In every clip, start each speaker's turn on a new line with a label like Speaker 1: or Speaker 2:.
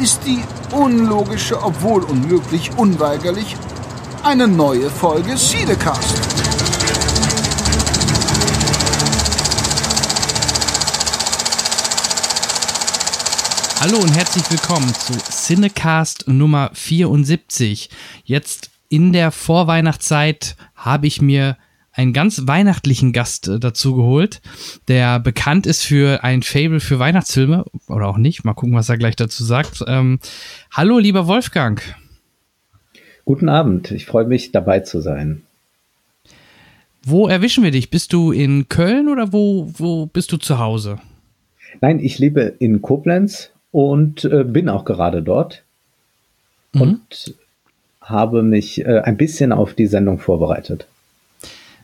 Speaker 1: ist die unlogische, obwohl unmöglich, unweigerlich eine neue Folge Siedecast.
Speaker 2: Hallo und herzlich willkommen zu Cinecast Nummer 74. Jetzt in der Vorweihnachtszeit habe ich mir einen ganz weihnachtlichen Gast äh, dazu geholt, der bekannt ist für ein Fable für Weihnachtsfilme oder auch nicht. Mal gucken, was er gleich dazu sagt. Ähm, hallo, lieber Wolfgang.
Speaker 3: Guten Abend, ich freue mich dabei zu sein.
Speaker 2: Wo erwischen wir dich? Bist du in Köln oder wo, wo bist du zu Hause?
Speaker 3: Nein, ich lebe in Koblenz und äh, bin auch gerade dort mhm. und habe mich äh, ein bisschen auf die Sendung vorbereitet.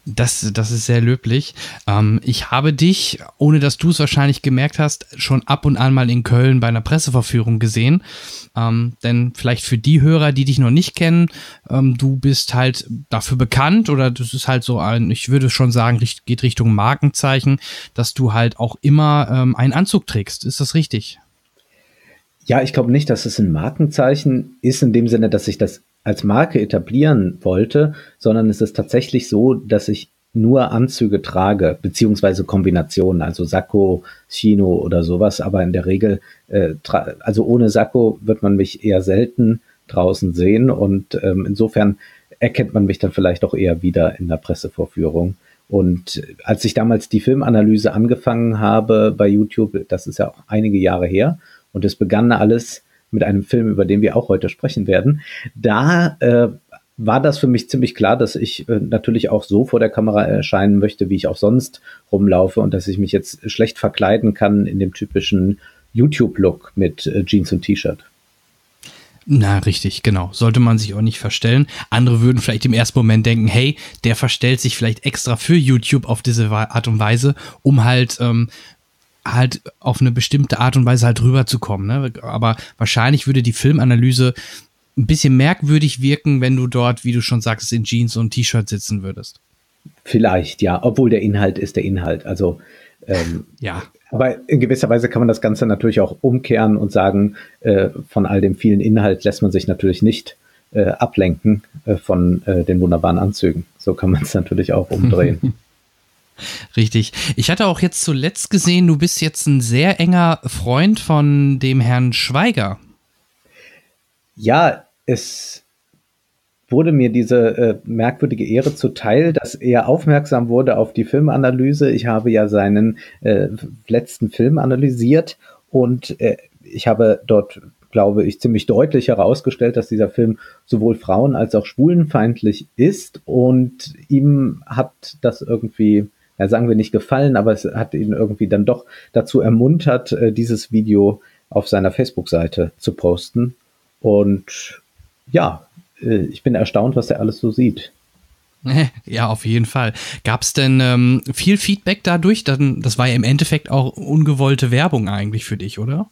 Speaker 2: Das, das ist sehr löblich. Ähm, ich habe dich, ohne dass du es wahrscheinlich gemerkt hast, schon ab und an mal in Köln bei einer Presseverführung gesehen. Ähm, denn vielleicht für die Hörer, die dich noch nicht kennen, ähm, du bist halt dafür bekannt oder das ist halt so ein, ich würde schon sagen, geht Richtung Markenzeichen, dass du halt auch immer ähm, einen Anzug trägst. Ist das richtig?
Speaker 3: Ja, ich glaube nicht, dass es ein Markenzeichen ist in dem Sinne, dass ich das als Marke etablieren wollte, sondern es ist tatsächlich so, dass ich nur Anzüge trage, beziehungsweise Kombinationen, also Sakko, Chino oder sowas, aber in der Regel, äh, also ohne Sakko wird man mich eher selten draußen sehen und ähm, insofern erkennt man mich dann vielleicht auch eher wieder in der Pressevorführung. Und als ich damals die Filmanalyse angefangen habe bei YouTube, das ist ja auch einige Jahre her, und es begann alles mit einem Film, über den wir auch heute sprechen werden, da äh, war das für mich ziemlich klar, dass ich äh, natürlich auch so vor der Kamera erscheinen möchte, wie ich auch sonst rumlaufe und dass ich mich jetzt schlecht verkleiden kann in dem typischen YouTube-Look mit äh, Jeans und T-Shirt.
Speaker 2: Na, richtig, genau. Sollte man sich auch nicht verstellen. Andere würden vielleicht im ersten Moment denken, hey, der verstellt sich vielleicht extra für YouTube auf diese Art und Weise, um halt ähm, halt auf eine bestimmte Art und Weise halt rüberzukommen. Ne? Aber wahrscheinlich würde die Filmanalyse ein bisschen merkwürdig wirken, wenn du dort, wie du schon sagst, in Jeans und T-Shirt sitzen würdest.
Speaker 3: Vielleicht, ja, obwohl der Inhalt ist der Inhalt. Also ähm, ja. Aber in gewisser Weise kann man das Ganze natürlich auch umkehren und sagen, äh, von all dem vielen Inhalt lässt man sich natürlich nicht äh, ablenken äh, von äh, den wunderbaren Anzügen. So kann man es natürlich auch umdrehen.
Speaker 2: Richtig. Ich hatte auch jetzt zuletzt gesehen, du bist jetzt ein sehr enger Freund von dem Herrn Schweiger.
Speaker 3: Ja, es wurde mir diese äh, merkwürdige Ehre zuteil, dass er aufmerksam wurde auf die Filmanalyse. Ich habe ja seinen äh, letzten Film analysiert und äh, ich habe dort, glaube ich, ziemlich deutlich herausgestellt, dass dieser Film sowohl frauen- als auch schwulenfeindlich ist und ihm hat das irgendwie ja, sagen wir nicht gefallen, aber es hat ihn irgendwie dann doch dazu ermuntert, äh, dieses Video auf seiner Facebook-Seite zu posten. Und ja, äh, ich bin erstaunt, was er alles so sieht.
Speaker 2: Ja, auf jeden Fall. Gab es denn ähm, viel Feedback dadurch? Dann, das war ja im Endeffekt auch ungewollte Werbung eigentlich für dich, oder?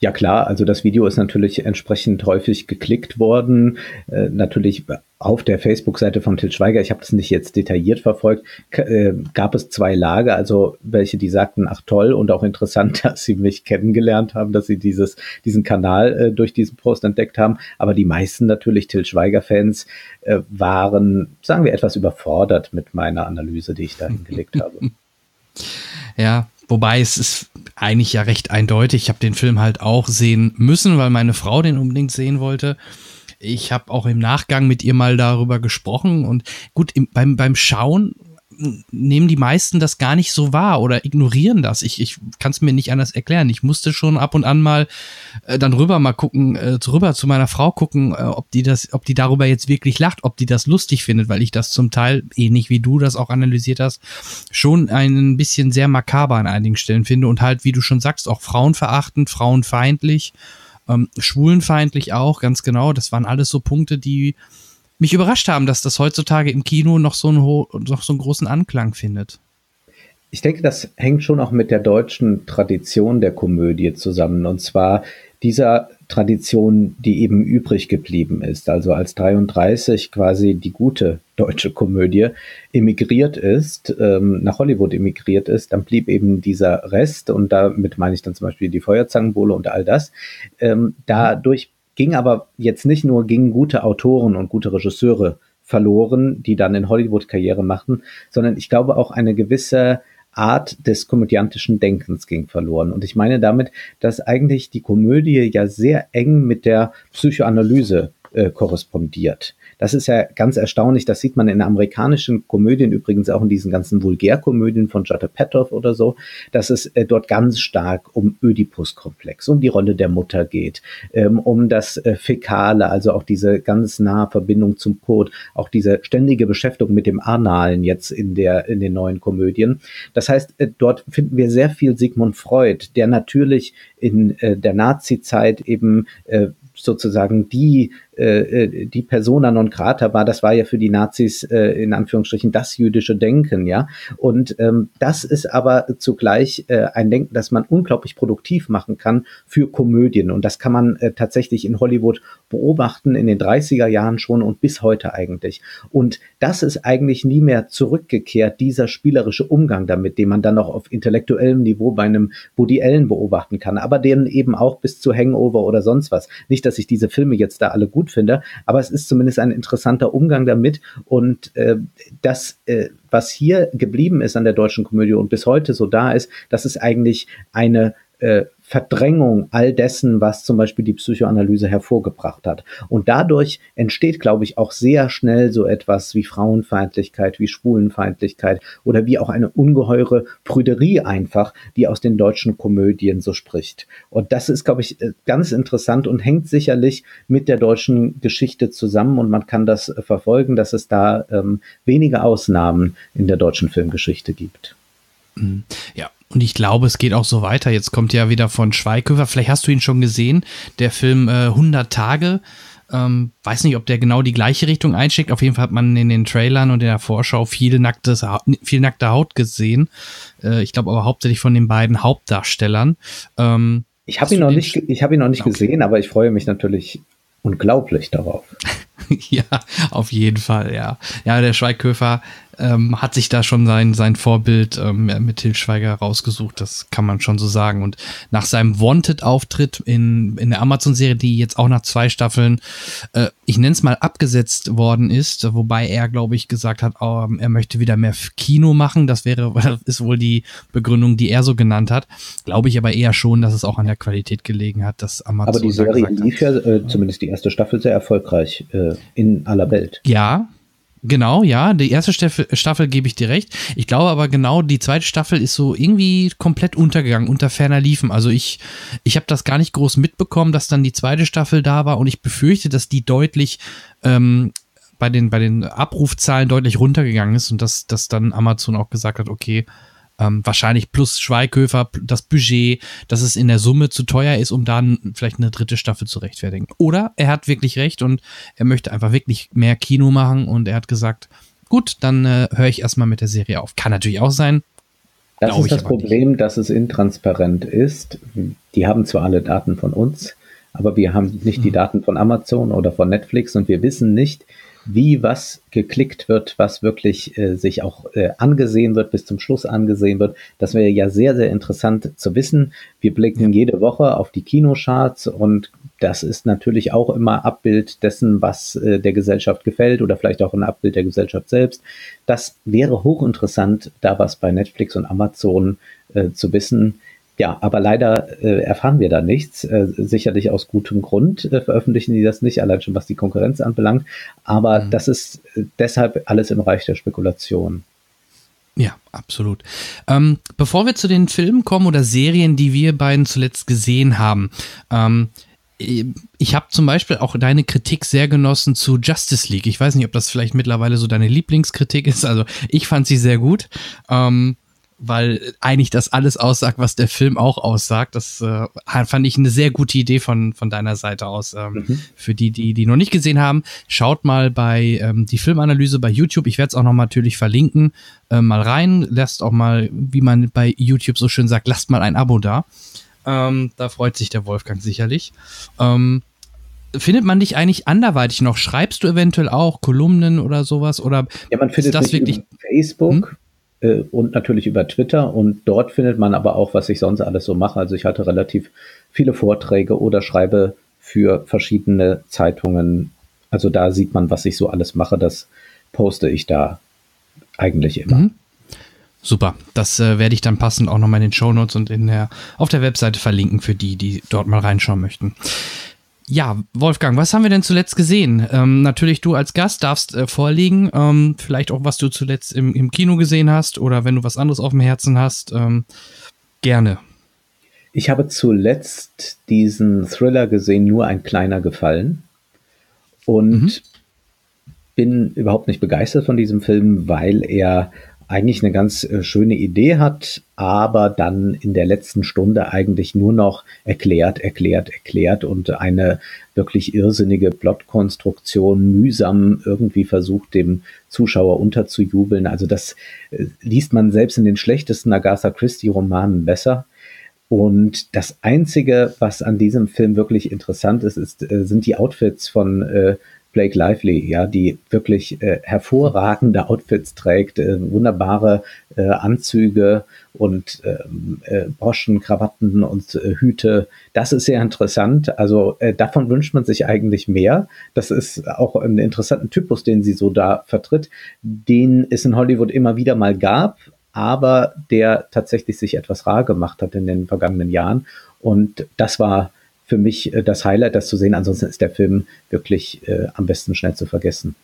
Speaker 3: Ja klar, also das Video ist natürlich entsprechend häufig geklickt worden. Äh, natürlich auf der Facebook-Seite von Til Schweiger, ich habe das nicht jetzt detailliert verfolgt, äh, gab es zwei Lager, also welche, die sagten, ach toll und auch interessant, dass sie mich kennengelernt haben, dass sie dieses, diesen Kanal äh, durch diesen Post entdeckt haben. Aber die meisten natürlich Til Schweiger-Fans äh, waren, sagen wir, etwas überfordert mit meiner Analyse, die ich da hingelegt habe.
Speaker 2: Ja, Wobei es ist eigentlich ja recht eindeutig. Ich habe den Film halt auch sehen müssen, weil meine Frau den unbedingt sehen wollte. Ich habe auch im Nachgang mit ihr mal darüber gesprochen und gut, im, beim, beim Schauen nehmen die meisten das gar nicht so wahr oder ignorieren das. Ich, ich kann es mir nicht anders erklären. Ich musste schon ab und an mal äh, dann rüber mal gucken, äh, rüber zu meiner Frau gucken, äh, ob die das, ob die darüber jetzt wirklich lacht, ob die das lustig findet, weil ich das zum Teil, ähnlich wie du das auch analysiert hast, schon ein bisschen sehr makaber an einigen Stellen finde und halt, wie du schon sagst, auch frauenverachtend, frauenfeindlich. Ähm, schwulenfeindlich auch, ganz genau. Das waren alles so Punkte, die mich überrascht haben, dass das heutzutage im Kino noch so, einen, noch so einen großen Anklang findet.
Speaker 3: Ich denke, das hängt schon auch mit der deutschen Tradition der Komödie zusammen. Und zwar dieser Tradition, die eben übrig geblieben ist. Also als 33 quasi die gute deutsche Komödie emigriert ist, ähm, nach Hollywood emigriert ist, dann blieb eben dieser Rest und damit meine ich dann zum Beispiel die Feuerzangenbowle und all das. Ähm, dadurch ging aber jetzt nicht nur gingen gute Autoren und gute Regisseure verloren, die dann in Hollywood Karriere machten, sondern ich glaube auch eine gewisse Art des komödiantischen Denkens ging verloren. Und ich meine damit, dass eigentlich die Komödie ja sehr eng mit der Psychoanalyse äh, korrespondiert. Das ist ja ganz erstaunlich. Das sieht man in amerikanischen Komödien, übrigens auch in diesen ganzen Vulgärkomödien von Judd Apatow oder so, dass es äh, dort ganz stark um Oedipus-Komplex, um die Rolle der Mutter geht, ähm, um das äh, Fäkale, also auch diese ganz nahe Verbindung zum Code, auch diese ständige Beschäftigung mit dem Analen jetzt in der, in den neuen Komödien. Das heißt, äh, dort finden wir sehr viel Sigmund Freud, der natürlich in äh, der Nazi-Zeit eben äh, sozusagen die äh, äh, die Persona non grata war, das war ja für die Nazis äh, in Anführungsstrichen das jüdische Denken, ja. Und ähm, das ist aber zugleich äh, ein Denken, das man unglaublich produktiv machen kann für Komödien. Und das kann man äh, tatsächlich in Hollywood beobachten, in den 30er Jahren schon und bis heute eigentlich. Und das ist eigentlich nie mehr zurückgekehrt, dieser spielerische Umgang damit, den man dann noch auf intellektuellem Niveau bei einem Woody Allen beobachten kann, aber den eben auch bis zu Hangover oder sonst was. Nicht, dass ich diese Filme jetzt da alle gut gut finde, aber es ist zumindest ein interessanter Umgang damit. Und äh, das, äh, was hier geblieben ist an der deutschen Komödie und bis heute so da ist, das ist eigentlich eine äh, Verdrängung all dessen, was zum Beispiel die Psychoanalyse hervorgebracht hat. Und dadurch entsteht, glaube ich, auch sehr schnell so etwas wie Frauenfeindlichkeit, wie Schwulenfeindlichkeit oder wie auch eine ungeheure Prüderie einfach, die aus den deutschen Komödien so spricht. Und das ist, glaube ich, äh, ganz interessant und hängt sicherlich mit der deutschen Geschichte zusammen und man kann das verfolgen, dass es da ähm, wenige Ausnahmen in der deutschen Filmgeschichte gibt.
Speaker 2: Mhm. Ja, und ich glaube, es geht auch so weiter. Jetzt kommt ja wieder von Schweighöfer. Vielleicht hast du ihn schon gesehen. Der Film äh, 100 Tage. Ähm, weiß nicht, ob der genau die gleiche Richtung einschickt. Auf jeden Fall hat man in den Trailern und in der Vorschau viel, nacktes, viel nackte Haut gesehen. Äh, ich glaube aber hauptsächlich von den beiden Hauptdarstellern.
Speaker 3: Ähm, ich habe ihn, noch nicht, ich hab ihn noch nicht okay. gesehen, aber ich freue mich natürlich unglaublich darauf.
Speaker 2: ja, auf jeden Fall, ja. Ja, der Schweighöfer ähm, hat sich da schon sein, sein Vorbild ähm, mit Til Schweiger rausgesucht, das kann man schon so sagen. Und nach seinem Wanted-Auftritt in, in der Amazon-Serie, die jetzt auch nach zwei Staffeln, äh, ich nenne es mal, abgesetzt worden ist, wobei er, glaube ich, gesagt hat, oh, er möchte wieder mehr Kino machen. Das wäre, ist wohl die Begründung, die er so genannt hat. Glaube ich aber eher schon, dass es auch an der Qualität gelegen hat, dass
Speaker 3: Amazon. Aber die Serie lief ja, äh, zumindest die erste Staffel, sehr erfolgreich äh, in aller Welt.
Speaker 2: Ja, Genau, ja, die erste Staffel, Staffel gebe ich dir recht. Ich glaube aber genau, die zweite Staffel ist so irgendwie komplett untergegangen, unter ferner Liefen. Also ich, ich habe das gar nicht groß mitbekommen, dass dann die zweite Staffel da war und ich befürchte, dass die deutlich ähm, bei den, bei den Abrufzahlen deutlich runtergegangen ist und dass, dass dann Amazon auch gesagt hat, okay, ähm, wahrscheinlich plus Schweighöfer, das Budget, dass es in der Summe zu teuer ist, um dann vielleicht eine dritte Staffel zu rechtfertigen. Oder er hat wirklich recht und er möchte einfach wirklich mehr Kino machen und er hat gesagt, gut, dann äh, höre ich erstmal mit der Serie auf. Kann natürlich auch sein.
Speaker 3: Das ist das Problem, nicht. dass es intransparent ist. Die haben zwar alle Daten von uns, aber wir haben nicht mhm. die Daten von Amazon oder von Netflix und wir wissen nicht, wie was geklickt wird, was wirklich äh, sich auch äh, angesehen wird, bis zum Schluss angesehen wird. Das wäre ja sehr, sehr interessant zu wissen. Wir blicken jede Woche auf die Kinocharts und das ist natürlich auch immer Abbild dessen, was äh, der Gesellschaft gefällt oder vielleicht auch ein Abbild der Gesellschaft selbst. Das wäre hochinteressant, da was bei Netflix und Amazon äh, zu wissen ja, aber leider äh, erfahren wir da nichts. Äh, sicherlich aus gutem Grund äh, veröffentlichen die das nicht, allein schon was die Konkurrenz anbelangt. Aber mhm. das ist äh, deshalb alles im Bereich der Spekulation.
Speaker 2: Ja, absolut. Ähm, bevor wir zu den Filmen kommen oder Serien, die wir beiden zuletzt gesehen haben, ähm, ich habe zum Beispiel auch deine Kritik sehr genossen zu Justice League. Ich weiß nicht, ob das vielleicht mittlerweile so deine Lieblingskritik ist. Also ich fand sie sehr gut. Ähm, weil eigentlich das alles aussagt, was der Film auch aussagt. Das äh, fand ich eine sehr gute Idee von, von deiner Seite aus. Ähm, mhm. Für die, die die noch nicht gesehen haben, schaut mal bei ähm, die Filmanalyse bei YouTube. Ich werde es auch noch natürlich verlinken. Äh, mal rein, lasst auch mal, wie man bei YouTube so schön sagt, lasst mal ein Abo da. Ähm, da freut sich der Wolfgang sicherlich. Ähm, findet man dich eigentlich anderweitig noch? Schreibst du eventuell auch Kolumnen oder sowas? Oder
Speaker 3: ja, man findet das wirklich Facebook. Hm? Äh, und natürlich über Twitter. Und dort findet man aber auch, was ich sonst alles so mache. Also ich halte relativ viele Vorträge oder schreibe für verschiedene Zeitungen. Also da sieht man, was ich so alles mache. Das poste ich da eigentlich immer. Mhm.
Speaker 2: Super, das äh, werde ich dann passend auch nochmal in den Show Notes und in der, auf der Webseite verlinken für die, die dort mal reinschauen möchten. Ja, Wolfgang, was haben wir denn zuletzt gesehen? Ähm, natürlich du als Gast darfst äh, vorlegen, ähm, vielleicht auch was du zuletzt im, im, Kino gesehen hast oder wenn du was anderes auf dem Herzen hast, ähm, gerne.
Speaker 3: Ich habe zuletzt diesen Thriller gesehen, nur ein kleiner Gefallen und mhm. bin überhaupt nicht begeistert von diesem Film, weil er eigentlich eine ganz äh, schöne Idee hat, aber dann in der letzten Stunde eigentlich nur noch erklärt, erklärt, erklärt und eine wirklich irrsinnige Plotkonstruktion mühsam irgendwie versucht, dem Zuschauer unterzujubeln. Also das äh, liest man selbst in den schlechtesten Agatha Christie-Romanen besser. Und das Einzige, was an diesem Film wirklich interessant ist, ist äh, sind die Outfits von äh, Blake Lively, ja, die wirklich äh, hervorragende Outfits trägt, äh, wunderbare äh, Anzüge und ähm, äh, Broschen, Krawatten und äh, Hüte. Das ist sehr interessant. Also äh, davon wünscht man sich eigentlich mehr. Das ist auch ein interessanter Typus, den sie so da vertritt, den es in Hollywood immer wieder mal gab, aber der tatsächlich sich etwas rar gemacht hat in den vergangenen Jahren. Und das war für mich äh, das Highlight, das zu sehen. Ansonsten ist der Film wirklich äh, am besten schnell zu vergessen.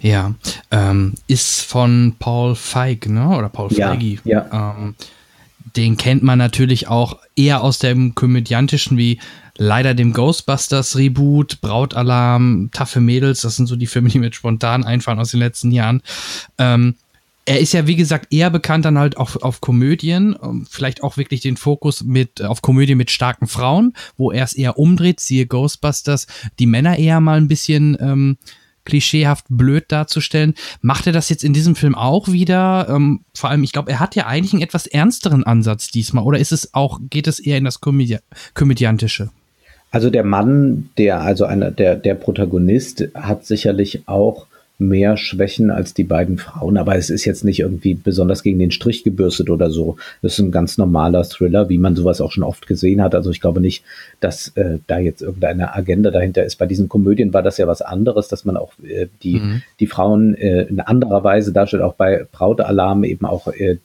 Speaker 2: Ja, ähm, ist von Paul Feig, ne? Oder Paul
Speaker 3: Feige. Ja. ja. Ähm,
Speaker 2: den kennt man natürlich auch eher aus dem komödiantischen wie leider dem Ghostbusters Reboot, Brautalarm, Taffe Mädels. Das sind so die Filme, die mir spontan einfallen aus den letzten Jahren. Ähm, er ist ja, wie gesagt, eher bekannt dann halt auch auf Komödien, ähm, vielleicht auch wirklich den Fokus mit, auf Komödien mit starken Frauen, wo er es eher umdreht, siehe Ghostbusters, die Männer eher mal ein bisschen ähm, klischeehaft blöd darzustellen. Macht er das jetzt in diesem Film auch wieder? Ähm, vor allem, ich glaube, er hat ja eigentlich einen etwas ernsteren Ansatz diesmal, oder ist es auch, geht es eher in das Komödi Komödiantische?
Speaker 3: Also der Mann, der, also einer, der, der Protagonist hat sicherlich auch mehr Schwächen als die beiden Frauen, aber es ist jetzt nicht irgendwie besonders gegen den Strich gebürstet oder so. Das ist ein ganz normaler Thriller, wie man sowas auch schon oft gesehen hat. Also ich glaube nicht, dass äh, da jetzt irgendeine Agenda dahinter ist. Bei diesen Komödien war das ja was anderes, dass man auch äh, die, mhm. die Frauen äh, in anderer Weise darstellt, auch bei Brautalarm eben auch äh,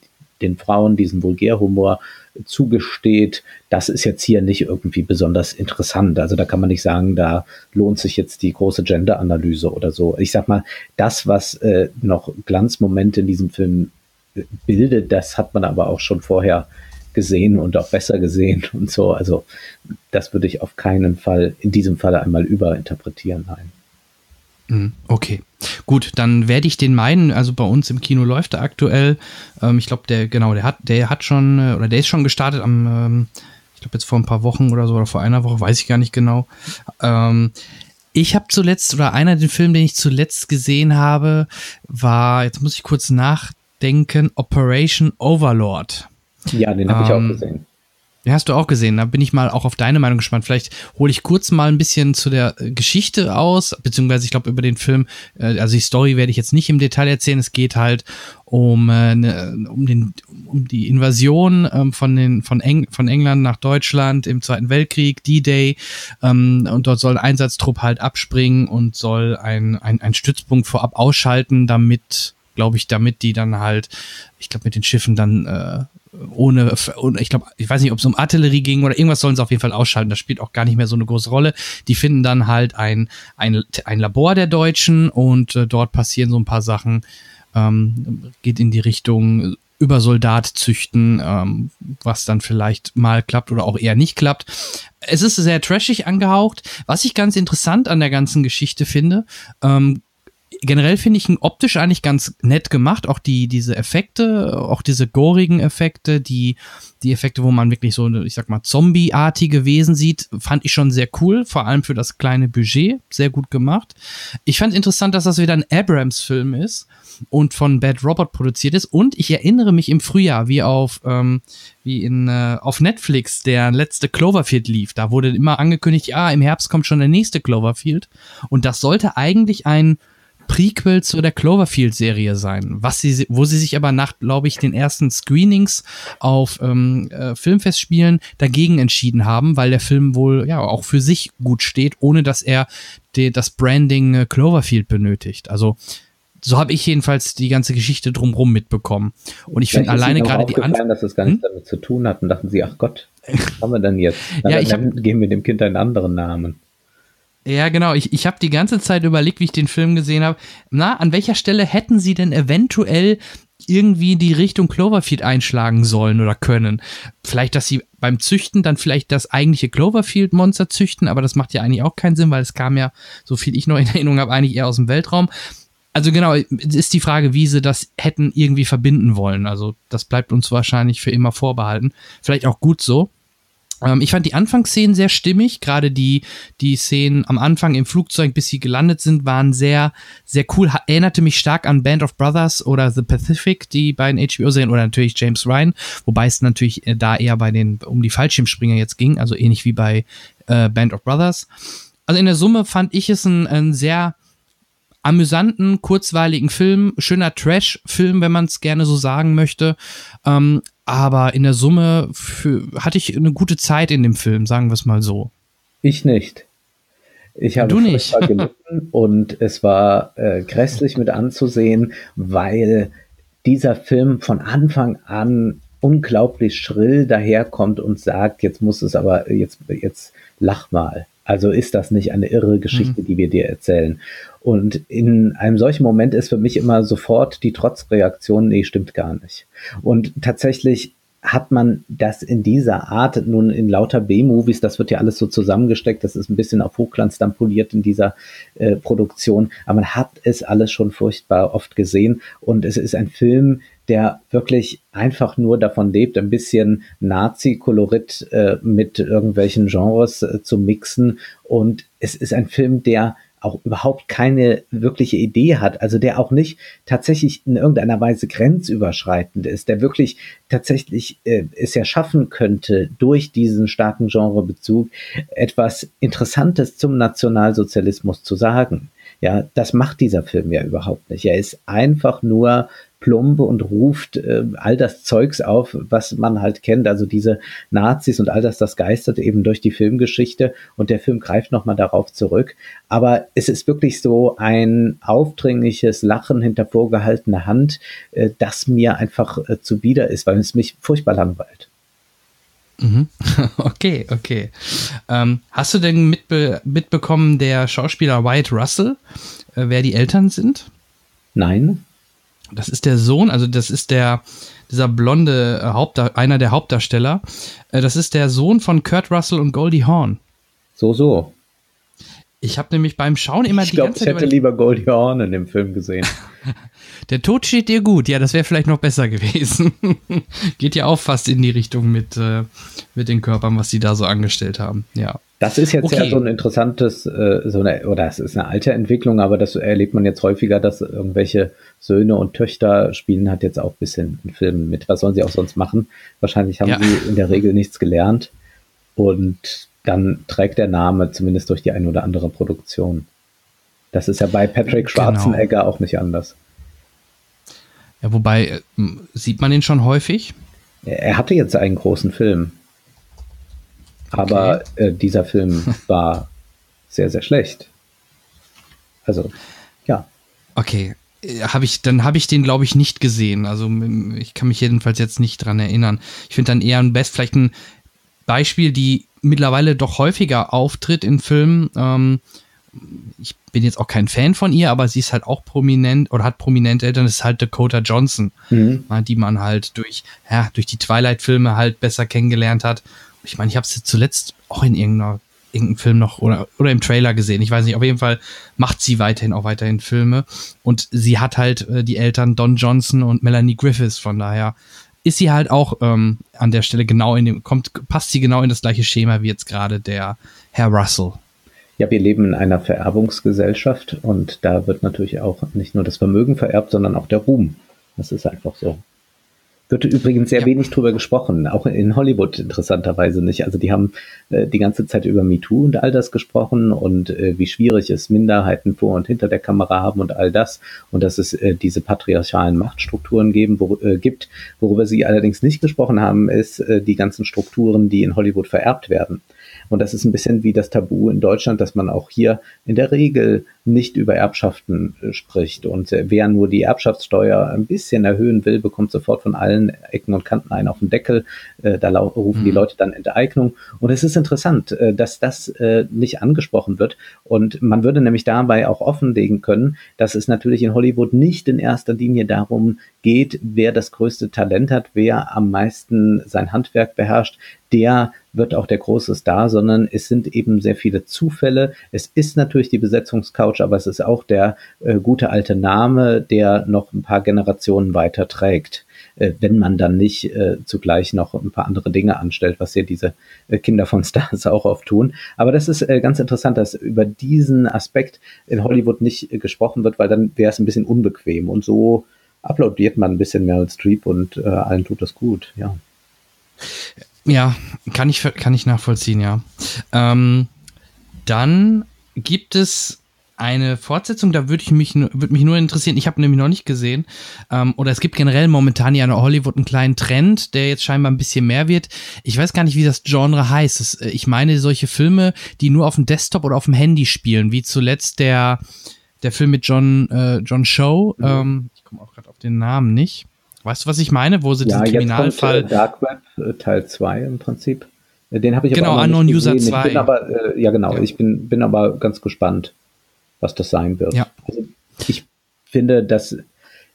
Speaker 3: den Frauen diesen Vulgärhumor zugesteht, das ist jetzt hier nicht irgendwie besonders interessant. Also da kann man nicht sagen, da lohnt sich jetzt die große Gender-Analyse oder so. Ich sag mal, das, was äh, noch Glanzmomente in diesem Film äh, bildet, das hat man aber auch schon vorher gesehen und auch besser gesehen und so. Also das würde ich auf keinen Fall in diesem Falle einmal überinterpretieren. Nein.
Speaker 2: Mhm, okay, gut, dann werde ich den meinen. Also bei uns im Kino läuft er aktuell. Ähm, ich glaube, der genau, der hat, der hat schon äh, oder der ist schon gestartet am, ähm, ich glaube jetzt vor ein paar Wochen oder so oder vor einer Woche, weiß ich gar nicht genau. Ähm, ich habe zuletzt oder einer den Film, den ich zuletzt gesehen habe, war jetzt muss ich kurz nachdenken, Operation Overlord.
Speaker 3: Ja, den habe ich auch ähm, gesehen.
Speaker 2: Den hast du auch gesehen. Da bin ich mal auch auf deine Meinung gespannt. Vielleicht hole ich kurz mal ein bisschen zu der äh, Geschichte aus, beziehungsweise ich glaube über den Film, äh, also die Story werde ich jetzt nicht im Detail erzählen. Es geht halt um, äh, ne, um, den, um die Invasion ähm, von, den, von, Eng, von England nach Deutschland im Zweiten Weltkrieg, D-Day. Ähm, und dort soll ein Einsatztrupp halt abspringen und soll ein, ein, ein Stützpunkt vorab ausschalten, damit glaube ich, damit die dann halt, ich glaube, mit den Schiffen dann äh, ohne, ich glaube, ich weiß nicht, ob es um Artillerie ging oder irgendwas sollen sie auf jeden Fall ausschalten. Das spielt auch gar nicht mehr so eine große Rolle. Die finden dann halt ein, ein, ein Labor der Deutschen und äh, dort passieren so ein paar Sachen. Ähm, geht in die Richtung über Soldat züchten, ähm, was dann vielleicht mal klappt oder auch eher nicht klappt. Es ist sehr trashig angehaucht. Was ich ganz interessant an der ganzen Geschichte finde, ähm, generell finde ich ihn optisch eigentlich ganz nett gemacht. Auch die, diese Effekte, auch diese gorigen Effekte, die, die Effekte, wo man wirklich so, ich sag mal, Zombie-artige Wesen sieht, fand ich schon sehr cool. Vor allem für das kleine Budget. Sehr gut gemacht. Ich fand interessant, dass das wieder ein Abrams-Film ist und von Bad Robot produziert ist. Und ich erinnere mich im Frühjahr, wie auf, ähm, wie in, äh, auf Netflix der letzte Cloverfield lief. Da wurde immer angekündigt, ja, im Herbst kommt schon der nächste Cloverfield. Und das sollte eigentlich ein Prequel zu der Cloverfield-Serie sein, was sie, wo sie sich aber nach, glaube ich, den ersten Screenings auf ähm, äh, Filmfestspielen dagegen entschieden haben, weil der Film wohl ja auch für sich gut steht, ohne dass er de, das Branding äh, Cloverfield benötigt. Also so habe ich jedenfalls die ganze Geschichte drumherum mitbekommen. Und ich finde alleine gerade die
Speaker 3: Antwort. dass es gar nichts hm? damit zu tun hat und dachten sie, ach Gott, was haben wir denn jetzt? Na, ja, dann, dann geben wir dem Kind einen anderen Namen.
Speaker 2: Ja, genau. Ich, ich habe die ganze Zeit überlegt, wie ich den Film gesehen habe. Na, an welcher Stelle hätten sie denn eventuell irgendwie die Richtung Cloverfield einschlagen sollen oder können? Vielleicht, dass sie beim Züchten dann vielleicht das eigentliche Cloverfield-Monster züchten, aber das macht ja eigentlich auch keinen Sinn, weil es kam ja, so viel ich noch in Erinnerung habe, eigentlich eher aus dem Weltraum. Also genau, ist die Frage, wie sie das hätten irgendwie verbinden wollen. Also das bleibt uns wahrscheinlich für immer vorbehalten. Vielleicht auch gut so. Ähm, ich fand die Anfangsszenen sehr stimmig, gerade die, die Szenen am Anfang im Flugzeug, bis sie gelandet sind, waren sehr, sehr cool. Erinnerte mich stark an Band of Brothers oder The Pacific, die beiden HBO-Serien, oder natürlich James Ryan, wobei es natürlich äh, da eher bei den, um die Fallschirmspringer jetzt ging, also ähnlich wie bei äh, Band of Brothers. Also in der Summe fand ich es ein, ein sehr amüsanten, kurzweiligen Film, schöner Trash-Film, wenn man es gerne so sagen möchte. Ähm, aber in der Summe für, hatte ich eine gute Zeit in dem Film, sagen wir es mal so.
Speaker 3: Ich nicht. Ich habe
Speaker 2: du nicht.
Speaker 3: gelitten und es war äh, grässlich mit anzusehen, weil dieser Film von Anfang an unglaublich schrill daherkommt und sagt, jetzt muss es aber, jetzt, jetzt lach mal. Also ist das nicht eine irre Geschichte, mhm. die wir dir erzählen? Und in einem solchen Moment ist für mich immer sofort die Trotzreaktion, nee, stimmt gar nicht. Und tatsächlich hat man das in dieser Art nun in lauter B-Movies, das wird ja alles so zusammengesteckt, das ist ein bisschen auf Hochglanz dann poliert in dieser äh, Produktion, aber man hat es alles schon furchtbar oft gesehen und es ist ein Film, der wirklich einfach nur davon lebt, ein bisschen Nazi-Kolorit äh, mit irgendwelchen Genres äh, zu mixen und es ist ein Film, der auch überhaupt keine wirkliche Idee hat, also der auch nicht tatsächlich in irgendeiner Weise grenzüberschreitend ist, der wirklich tatsächlich äh, es ja schaffen könnte, durch diesen starken Genrebezug etwas Interessantes zum Nationalsozialismus zu sagen. Ja, das macht dieser Film ja überhaupt nicht. Er ist einfach nur plump und ruft äh, all das Zeugs auf, was man halt kennt, also diese Nazis und all das, das geistert eben durch die Filmgeschichte und der Film greift nochmal darauf zurück. Aber es ist wirklich so ein aufdringliches Lachen hinter vorgehaltener Hand, äh, das mir einfach äh, zuwider ist, weil es mich furchtbar langweilt.
Speaker 2: Mhm. Okay, okay. Ähm, hast du denn mitbe mitbekommen, der Schauspieler Wyatt Russell, äh, wer die Eltern sind?
Speaker 3: Nein.
Speaker 2: Das ist der Sohn, also das ist der, dieser blonde äh, Hauptda einer der Hauptdarsteller. Äh, das ist der Sohn von Kurt Russell und Goldie Hawn.
Speaker 3: So, so.
Speaker 2: Ich habe nämlich beim Schauen immer
Speaker 3: ich die glaub, ganze Zeit. Ich hätte lieber Goldie Hawn in dem Film gesehen.
Speaker 2: Der Tod steht dir gut. Ja, das wäre vielleicht noch besser gewesen. Geht ja auch fast in die Richtung mit, äh, mit den Körpern, was die da so angestellt haben. Ja.
Speaker 3: Das ist jetzt okay. ja so ein interessantes, äh, so eine, oder es ist eine alte Entwicklung, aber das erlebt man jetzt häufiger, dass irgendwelche Söhne und Töchter spielen hat jetzt auch ein bisschen in Filmen mit. Was sollen sie auch sonst machen? Wahrscheinlich haben ja. sie in der Regel nichts gelernt und dann trägt der Name zumindest durch die ein oder andere Produktion. Das ist ja bei Patrick genau. Schwarzenegger genau. auch nicht anders.
Speaker 2: Ja, wobei, äh, sieht man ihn schon häufig?
Speaker 3: Er hatte jetzt einen großen Film. Aber okay. äh, dieser Film war sehr, sehr schlecht. Also, ja.
Speaker 2: Okay. Äh, habe ich, dann habe ich den, glaube ich, nicht gesehen. Also ich kann mich jedenfalls jetzt nicht dran erinnern. Ich finde dann eher ein Best, vielleicht ein Beispiel, die mittlerweile doch häufiger auftritt in Filmen. Ähm, ich bin jetzt auch kein Fan von ihr, aber sie ist halt auch prominent oder hat prominente Eltern, das ist halt Dakota Johnson, mhm. die man halt durch, ja, durch die Twilight-Filme halt besser kennengelernt hat. Ich meine, ich habe sie zuletzt auch in irgendeiner irgendeinen Film noch oder, oder im Trailer gesehen. Ich weiß nicht, auf jeden Fall macht sie weiterhin auch weiterhin Filme. Und sie hat halt äh, die Eltern Don Johnson und Melanie Griffiths, von daher ist sie halt auch ähm, an der Stelle genau in dem, kommt, passt sie genau in das gleiche Schema wie jetzt gerade der Herr Russell.
Speaker 3: Ja, wir leben in einer Vererbungsgesellschaft und da wird natürlich auch nicht nur das Vermögen vererbt, sondern auch der Ruhm. Das ist einfach so. Wird übrigens sehr ja. wenig drüber gesprochen, auch in Hollywood interessanterweise nicht. Also die haben äh, die ganze Zeit über MeToo und all das gesprochen und äh, wie schwierig es Minderheiten vor und hinter der Kamera haben und all das und dass es äh, diese patriarchalen Machtstrukturen geben, wo, äh, gibt. Worüber sie allerdings nicht gesprochen haben, ist äh, die ganzen Strukturen, die in Hollywood vererbt werden. Und das ist ein bisschen wie das Tabu in Deutschland, dass man auch hier in der Regel nicht über Erbschaften äh, spricht. Und äh, wer nur die Erbschaftssteuer ein bisschen erhöhen will, bekommt sofort von allen Ecken und Kanten einen auf den Deckel. Äh, da rufen mhm. die Leute dann Enteignung. Und es ist interessant, dass das nicht angesprochen wird. Und man würde nämlich dabei auch offenlegen können, dass es natürlich in Hollywood nicht in erster Linie darum geht, wer das größte Talent hat, wer am meisten sein Handwerk beherrscht, der wird auch der große Star, sondern es sind eben sehr viele Zufälle. Es ist natürlich die Besetzungscouch, aber es ist auch der äh, gute alte Name, der noch ein paar Generationen weiter trägt, äh, wenn man dann nicht äh, zugleich noch ein paar andere Dinge anstellt, was ja diese äh, Kinder von Stars auch oft tun. Aber das ist äh, ganz interessant, dass über diesen Aspekt in Hollywood nicht äh, gesprochen wird, weil dann wäre es ein bisschen unbequem und so applaudiert man ein bisschen Meryl Streep und allen tut das gut, ja.
Speaker 2: Ja, kann ich, kann ich nachvollziehen, ja. Ähm, dann gibt es eine Fortsetzung, da würde ich mich, würde mich nur interessieren, ich habe nämlich noch nicht gesehen, ähm, oder es gibt generell momentan ja in Hollywood einen kleinen Trend, der jetzt scheinbar ein bisschen mehr wird. Ich weiß gar nicht, wie das Genre heißt. Das, äh, ich meine solche Filme, die nur auf dem Desktop oder auf dem Handy spielen, wie zuletzt der, der Film mit John, äh, John Show. Mhm. Ähm, ich komme auch gerade auf den Namen nicht. Weißt du, was ich meine? Wo sie ja, diesen Kriminalfall.
Speaker 3: Äh, Dark Web äh, Teil 2 im Prinzip. Äh, den habe ich
Speaker 2: genau,
Speaker 3: aber
Speaker 2: auch noch Unknown User 2.
Speaker 3: Ich bin aber, äh, ja, genau. Ja. Ich bin, bin aber ganz gespannt, was das sein wird.
Speaker 2: Ja.
Speaker 3: Also, ich finde, das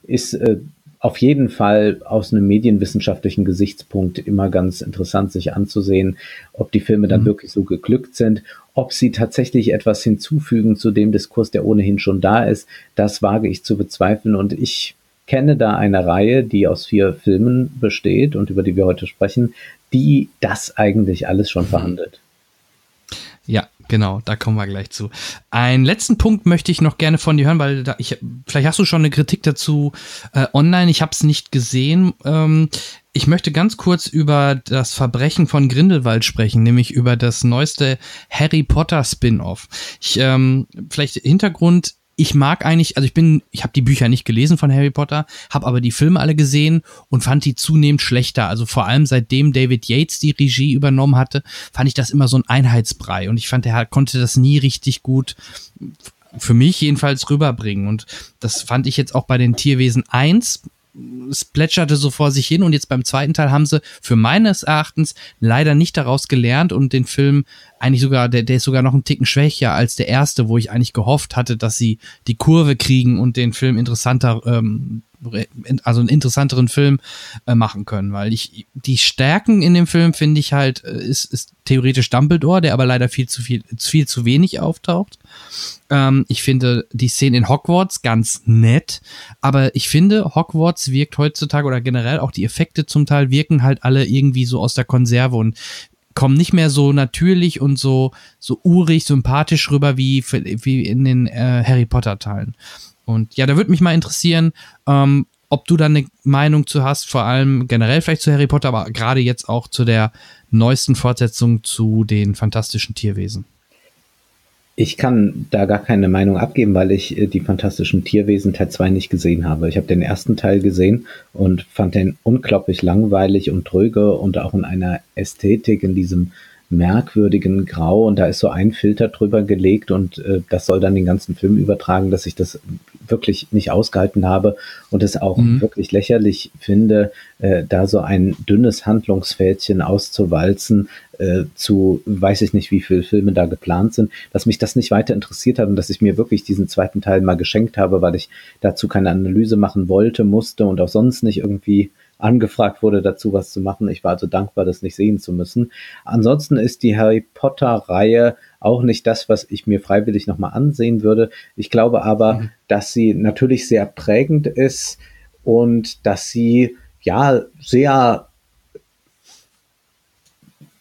Speaker 3: ist äh, auf jeden Fall aus einem medienwissenschaftlichen Gesichtspunkt immer ganz interessant, sich anzusehen, ob die Filme dann mhm. wirklich so geglückt sind, ob sie tatsächlich etwas hinzufügen zu dem Diskurs, der ohnehin schon da ist. Das wage ich zu bezweifeln und ich kenne da eine Reihe, die aus vier Filmen besteht und über die wir heute sprechen, die das eigentlich alles schon verhandelt.
Speaker 2: Ja, genau, da kommen wir gleich zu. Einen letzten Punkt möchte ich noch gerne von dir hören, weil da ich, vielleicht hast du schon eine Kritik dazu äh, online, ich habe es nicht gesehen. Ähm, ich möchte ganz kurz über das Verbrechen von Grindelwald sprechen, nämlich über das neueste Harry Potter Spin-off. Ich, ähm, vielleicht Hintergrund, ich mag eigentlich, also ich bin, ich habe die Bücher nicht gelesen von Harry Potter, habe aber die Filme alle gesehen und fand die zunehmend schlechter. Also vor allem seitdem David Yates die Regie übernommen hatte, fand ich das immer so ein Einheitsbrei und ich fand, er konnte das nie richtig gut für mich jedenfalls rüberbringen und das fand ich jetzt auch bei den Tierwesen 1 es plätscherte so vor sich hin und jetzt beim zweiten Teil haben sie für meines Erachtens leider nicht daraus gelernt und den Film eigentlich sogar, der, der ist sogar noch einen Ticken schwächer als der erste, wo ich eigentlich gehofft hatte, dass sie die Kurve kriegen und den Film interessanter, ähm, also einen interessanteren Film äh, machen können, weil ich die Stärken in dem Film finde ich halt äh, ist, ist theoretisch Dumbledore, der aber leider viel zu viel viel zu wenig auftaucht. Ähm, ich finde die Szene in Hogwarts ganz nett, aber ich finde Hogwarts wirkt heutzutage oder generell auch die Effekte zum Teil wirken halt alle irgendwie so aus der Konserve und kommen nicht mehr so natürlich und so so urig sympathisch rüber wie wie in den äh, Harry Potter Teilen. Und ja, da würde mich mal interessieren, ähm, ob du da eine Meinung zu hast, vor allem generell vielleicht zu Harry Potter, aber gerade jetzt auch zu der neuesten Fortsetzung zu den fantastischen Tierwesen.
Speaker 3: Ich kann da gar keine Meinung abgeben, weil ich äh, die fantastischen Tierwesen Teil 2 nicht gesehen habe. Ich habe den ersten Teil gesehen und fand den unglaublich langweilig und tröge und auch in einer Ästhetik in diesem merkwürdigen Grau und da ist so ein Filter drüber gelegt und äh, das soll dann den ganzen Film übertragen, dass ich das wirklich nicht ausgehalten habe und es auch mhm. wirklich lächerlich finde, äh, da so ein dünnes Handlungsfältchen auszuwalzen äh, zu, weiß ich nicht, wie viele Filme da geplant sind, dass mich das nicht weiter interessiert hat und dass ich mir wirklich diesen zweiten Teil mal geschenkt habe, weil ich dazu keine Analyse machen wollte, musste und auch sonst nicht irgendwie angefragt wurde, dazu was zu machen. Ich war also dankbar, das nicht sehen zu müssen. Ansonsten ist die Harry Potter-Reihe auch nicht das, was ich mir freiwillig nochmal ansehen würde. Ich glaube aber, mhm. dass sie natürlich sehr prägend ist und dass sie ja sehr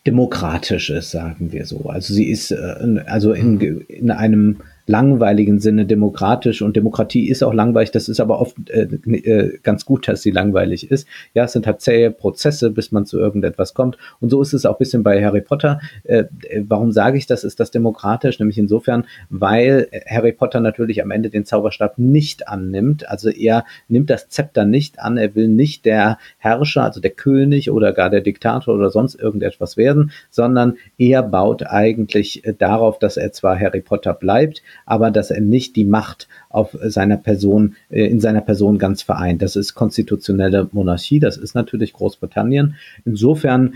Speaker 3: demokratisch ist, sagen wir so. Also sie ist äh, also in, mhm. in einem langweiligen Sinne demokratisch und Demokratie ist auch langweilig. Das ist aber oft äh, äh, ganz gut, dass sie langweilig ist. Ja, es sind halt zähe Prozesse, bis man zu irgendetwas kommt. Und so ist es auch ein bisschen bei Harry Potter. Äh, warum sage ich das? Ist das demokratisch? Nämlich insofern, weil Harry Potter natürlich am Ende den Zauberstab nicht annimmt. Also er nimmt das Zepter nicht an. Er will nicht der Herrscher, also der König oder gar der Diktator oder sonst irgendetwas werden, sondern er baut eigentlich darauf, dass er zwar Harry Potter bleibt, aber dass er nicht die Macht auf seiner Person, äh, in seiner Person ganz vereint. Das ist konstitutionelle Monarchie, das ist natürlich Großbritannien. Insofern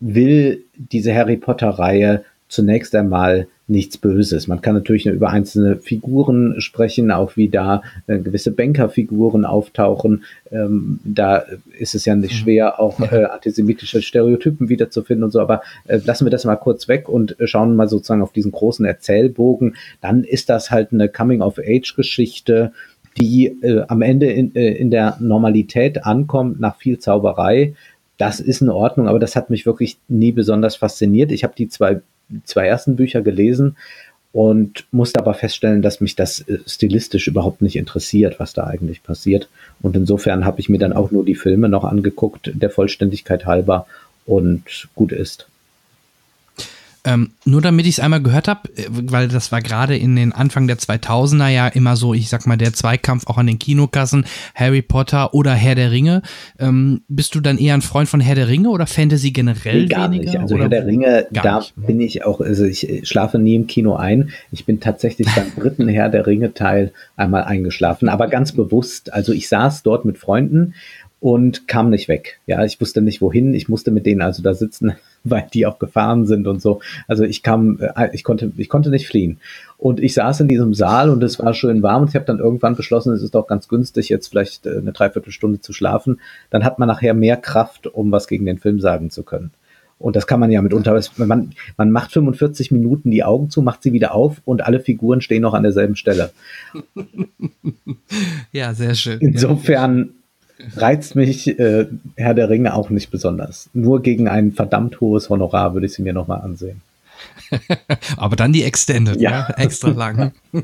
Speaker 3: will diese Harry Potter-Reihe zunächst einmal nichts Böses. Man kann natürlich nur über einzelne Figuren sprechen, auch wie da äh, gewisse Bankerfiguren auftauchen. Ähm, da ist es ja nicht mhm. schwer, auch äh, antisemitische Stereotypen wiederzufinden und so. Aber äh, lassen wir das mal kurz weg und schauen mal sozusagen auf diesen großen Erzählbogen. Dann ist das halt eine Coming-of-Age-Geschichte, die äh, am Ende in, äh, in der Normalität ankommt, nach viel Zauberei. Das ist in Ordnung, aber das hat mich wirklich nie besonders fasziniert. Ich habe die zwei zwei ersten Bücher gelesen und musste aber feststellen, dass mich das äh, stilistisch überhaupt nicht interessiert, was da eigentlich passiert. Und insofern habe ich mir dann auch nur die Filme noch angeguckt, der Vollständigkeit halber und gut ist.
Speaker 2: Ähm, nur damit ich es einmal gehört habe, äh, weil das war gerade in den Anfang der 2000er ja immer so, ich sag mal, der Zweikampf auch an den Kinokassen, Harry Potter oder Herr der Ringe. Ähm, bist du dann eher ein Freund von Herr der Ringe oder Fantasy generell
Speaker 3: nee, gar
Speaker 2: weniger?
Speaker 3: Nicht. Also Herr der Ringe, da nicht. Bin ich auch, also ich äh, schlafe nie im Kino ein. Ich bin tatsächlich beim dritten Herr der Ringe Teil einmal eingeschlafen, aber ganz bewusst. Also ich saß dort mit Freunden und kam nicht weg. Ja, ich wusste nicht wohin. Ich musste mit denen also da sitzen weil die auch gefahren sind und so. Also ich kam, äh, ich konnte, ich konnte nicht fliehen. Und ich saß in diesem Saal und es war schön warm und ich habe dann irgendwann beschlossen, es ist doch ganz günstig, jetzt vielleicht äh, eine Dreiviertelstunde zu schlafen. Dann hat man nachher mehr Kraft, um was gegen den Film sagen zu können. Und das kann man ja mitunter. Man, man macht 45 Minuten die Augen zu, macht sie wieder auf und alle Figuren stehen noch an derselben Stelle.
Speaker 2: ja, sehr schön.
Speaker 3: Insofern reizt mich äh, Herr der Ringe auch nicht besonders. Nur gegen ein verdammt hohes Honorar würde ich sie mir nochmal ansehen.
Speaker 2: Aber dann die Extended, ja. Ne? extra lang.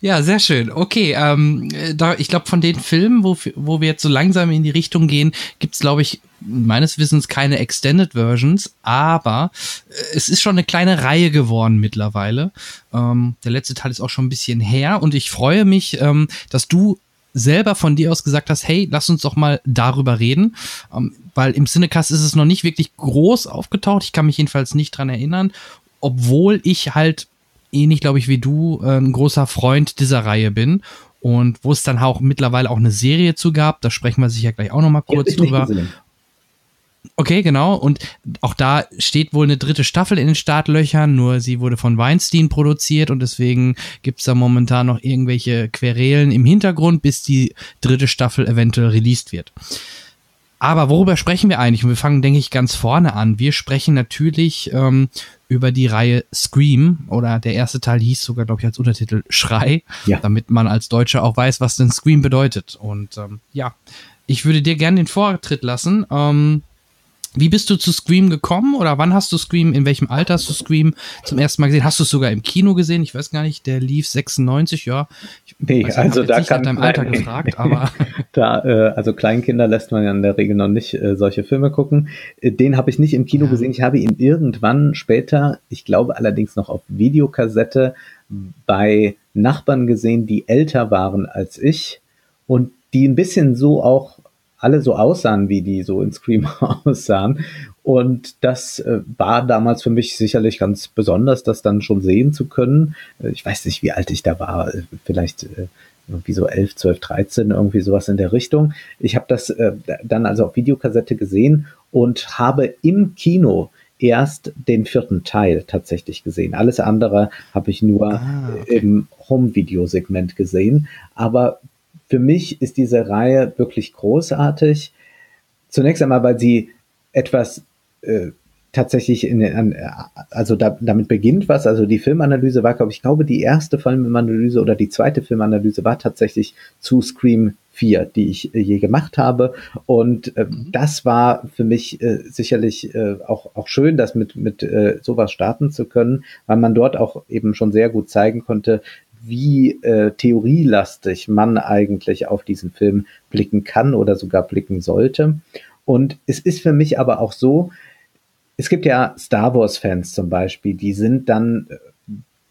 Speaker 2: Ja, sehr schön. Okay, ähm, da, ich glaube, von den Filmen, wo, wo wir jetzt so langsam in die Richtung gehen, gibt's glaube ich, meines Wissens keine Extended Versions, aber äh, es ist schon eine kleine Reihe geworden mittlerweile. Ähm, der letzte Teil ist auch schon ein bisschen her und ich freue mich, ähm, dass du selber von dir aus gesagt hast, hey, lass uns doch mal darüber reden, ähm, weil im Cinecast ist es noch nicht wirklich groß aufgetaucht. Ich kann mich jedenfalls nicht dran erinnern, obwohl ich halt ähnlich, glaube ich, wie du, äh, ein großer Freund dieser Reihe bin. Und wo es dann auch mittlerweile auch eine Serie zu gab, da sprechen wir sicher gleich auch noch mal kurz drüber. Okay, genau. Und auch da steht wohl eine dritte Staffel in den Startlöchern, nur sie wurde von Weinstein produziert und deswegen gibt es da momentan noch irgendwelche Querelen im Hintergrund, bis die dritte Staffel eventuell released wird. Aber worüber sprechen wir eigentlich? Und wir fangen, denke ich, ganz vorne an. Wir sprechen natürlich ähm, über die Reihe Scream oder der erste Teil hieß sogar, glaube ich, als Untertitel Schrei, ja. damit man als Deutscher auch weiß, was denn Scream bedeutet. Und ähm, ja, ich würde dir gerne den Vortritt lassen. Ähm, wie bist du zu Scream gekommen oder wann hast du Scream, in welchem Alter hast du Scream zum ersten Mal gesehen? Hast du es sogar im Kino gesehen? Ich weiß gar nicht, der lief 96, ja. Ich
Speaker 3: nee, weiß, also da
Speaker 2: kann deinem Alter gefragt, aber
Speaker 3: da äh, also Kleinkinder lässt man ja in der Regel noch nicht äh, solche Filme gucken. Äh, den habe ich nicht im Kino ja. gesehen. Ich habe ihn irgendwann später, ich glaube allerdings noch auf Videokassette bei Nachbarn gesehen, die älter waren als ich und die ein bisschen so auch alle so aussahen, wie die so in Scream aussahen. Und das äh, war damals für mich sicherlich ganz besonders, das dann schon sehen zu können. Äh, ich weiß nicht, wie alt ich da war, äh, vielleicht äh, irgendwie so 11, 12, 13, irgendwie sowas in der Richtung. Ich habe das äh, dann also auf Videokassette gesehen und habe im Kino erst den vierten Teil tatsächlich gesehen. Alles andere habe ich nur ah, okay. im Home-Video-Segment gesehen. Aber für mich ist diese Reihe wirklich großartig. Zunächst einmal, weil sie etwas äh, tatsächlich in den, also da, damit beginnt was. Also die Filmanalyse war, glaube ich, glaube die erste Filmanalyse oder die zweite Filmanalyse war tatsächlich zu Scream 4, die ich äh, je gemacht habe. Und äh, mhm. das war für mich äh, sicherlich äh, auch, auch schön, das mit, mit äh, sowas starten zu können, weil man dort auch eben schon sehr gut zeigen konnte, wie äh, theorielastig man eigentlich auf diesen Film blicken kann oder sogar blicken sollte. Und es ist für mich aber auch so, es gibt ja Star Wars-Fans zum Beispiel, die sind dann äh,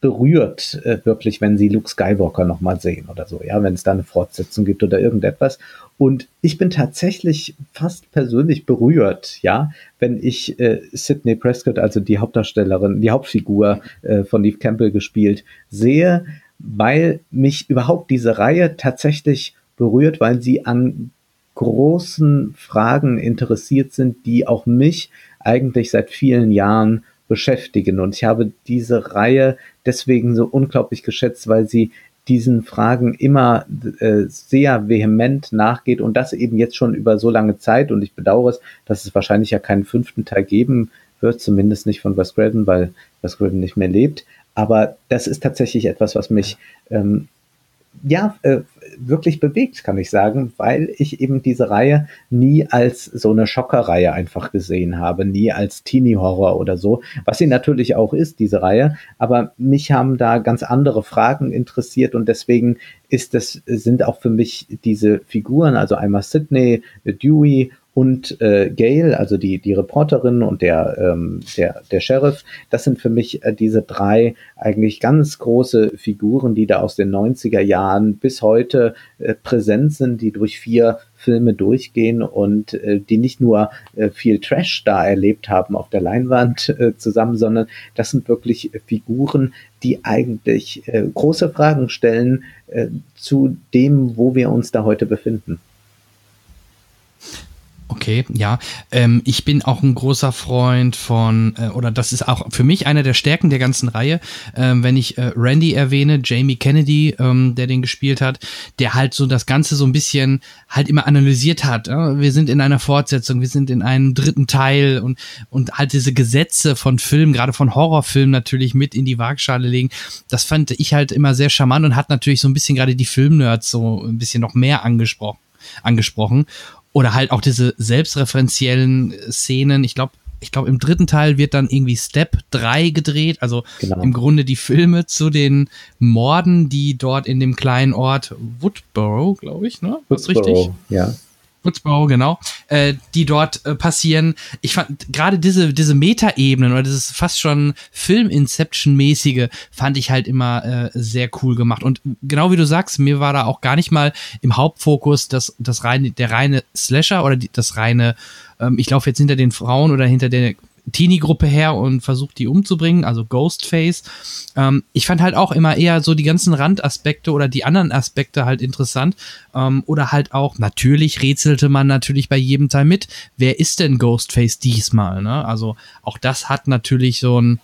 Speaker 3: berührt, äh, wirklich, wenn sie Luke Skywalker nochmal sehen oder so, ja, wenn es da eine Fortsetzung gibt oder irgendetwas. Und ich bin tatsächlich fast persönlich berührt, ja, wenn ich äh, Sidney Prescott, also die Hauptdarstellerin, die Hauptfigur äh, von Neve Campbell gespielt, sehe, weil mich überhaupt diese Reihe tatsächlich berührt, weil sie an großen Fragen interessiert sind, die auch mich eigentlich seit vielen Jahren beschäftigen. Und ich habe diese Reihe deswegen so unglaublich geschätzt, weil sie diesen Fragen immer äh, sehr vehement nachgeht und das eben jetzt schon über so lange Zeit. Und ich bedauere es, dass es wahrscheinlich ja keinen fünften Teil geben wird, zumindest nicht von Wes Craven, weil Wes Craven nicht mehr lebt. Aber das ist tatsächlich etwas, was mich ähm, ja, äh, wirklich bewegt, kann ich sagen, weil ich eben diese Reihe nie als so eine Schockerreihe einfach gesehen habe, nie als Teenie-Horror oder so, was sie natürlich auch ist, diese Reihe, aber mich haben da ganz andere Fragen interessiert und deswegen ist das, sind auch für mich diese Figuren, also einmal Sydney, Dewey und äh, Gail, also die, die Reporterin und der, ähm, der, der Sheriff, das sind für mich äh, diese drei eigentlich ganz große Figuren, die da aus den 90er Jahren bis heute äh, präsent sind, die durch vier Filme durchgehen und äh, die nicht nur äh, viel Trash da erlebt haben auf der Leinwand äh, zusammen, sondern das sind wirklich Figuren, die eigentlich äh, große Fragen stellen äh, zu dem, wo wir uns da heute befinden.
Speaker 2: Okay, ja. Ähm, ich bin auch ein großer Freund von, äh, oder das ist auch für mich einer der Stärken der ganzen Reihe, ähm, wenn ich äh, Randy erwähne, Jamie Kennedy, ähm, der den gespielt hat, der halt so das Ganze so ein bisschen halt immer analysiert hat. Äh? Wir sind in einer Fortsetzung, wir sind in einem dritten Teil und, und halt diese Gesetze von Filmen, gerade von Horrorfilmen natürlich mit in die Waagschale legen. Das fand ich halt immer sehr charmant und hat natürlich so ein bisschen gerade die Filmnerds so ein bisschen noch mehr angesprochen angesprochen. Oder halt auch diese selbstreferenziellen Szenen. Ich glaube, ich glaube, im dritten Teil wird dann irgendwie Step 3 gedreht, also genau. im Grunde die Filme zu den Morden, die dort in dem kleinen Ort Woodborough, glaube ich, ne? Was richtig?
Speaker 3: Ja.
Speaker 2: Woodsboro, genau, äh, die dort äh, passieren. Ich fand gerade diese, diese Meta-Ebenen oder dieses fast schon Film-Inception-mäßige fand ich halt immer äh, sehr cool gemacht. Und genau wie du sagst, mir war da auch gar nicht mal im Hauptfokus das, das reine, der reine Slasher oder die, das reine, ähm, ich laufe jetzt hinter den Frauen oder hinter der Teenie-Gruppe her und versucht die umzubringen, also Ghostface. Ähm, ich fand halt auch immer eher so die ganzen Randaspekte oder die anderen Aspekte halt interessant. Ähm, oder halt auch, natürlich rätselte man natürlich bei jedem Teil mit, wer ist denn Ghostface diesmal? Ne? Also auch das hat natürlich so ein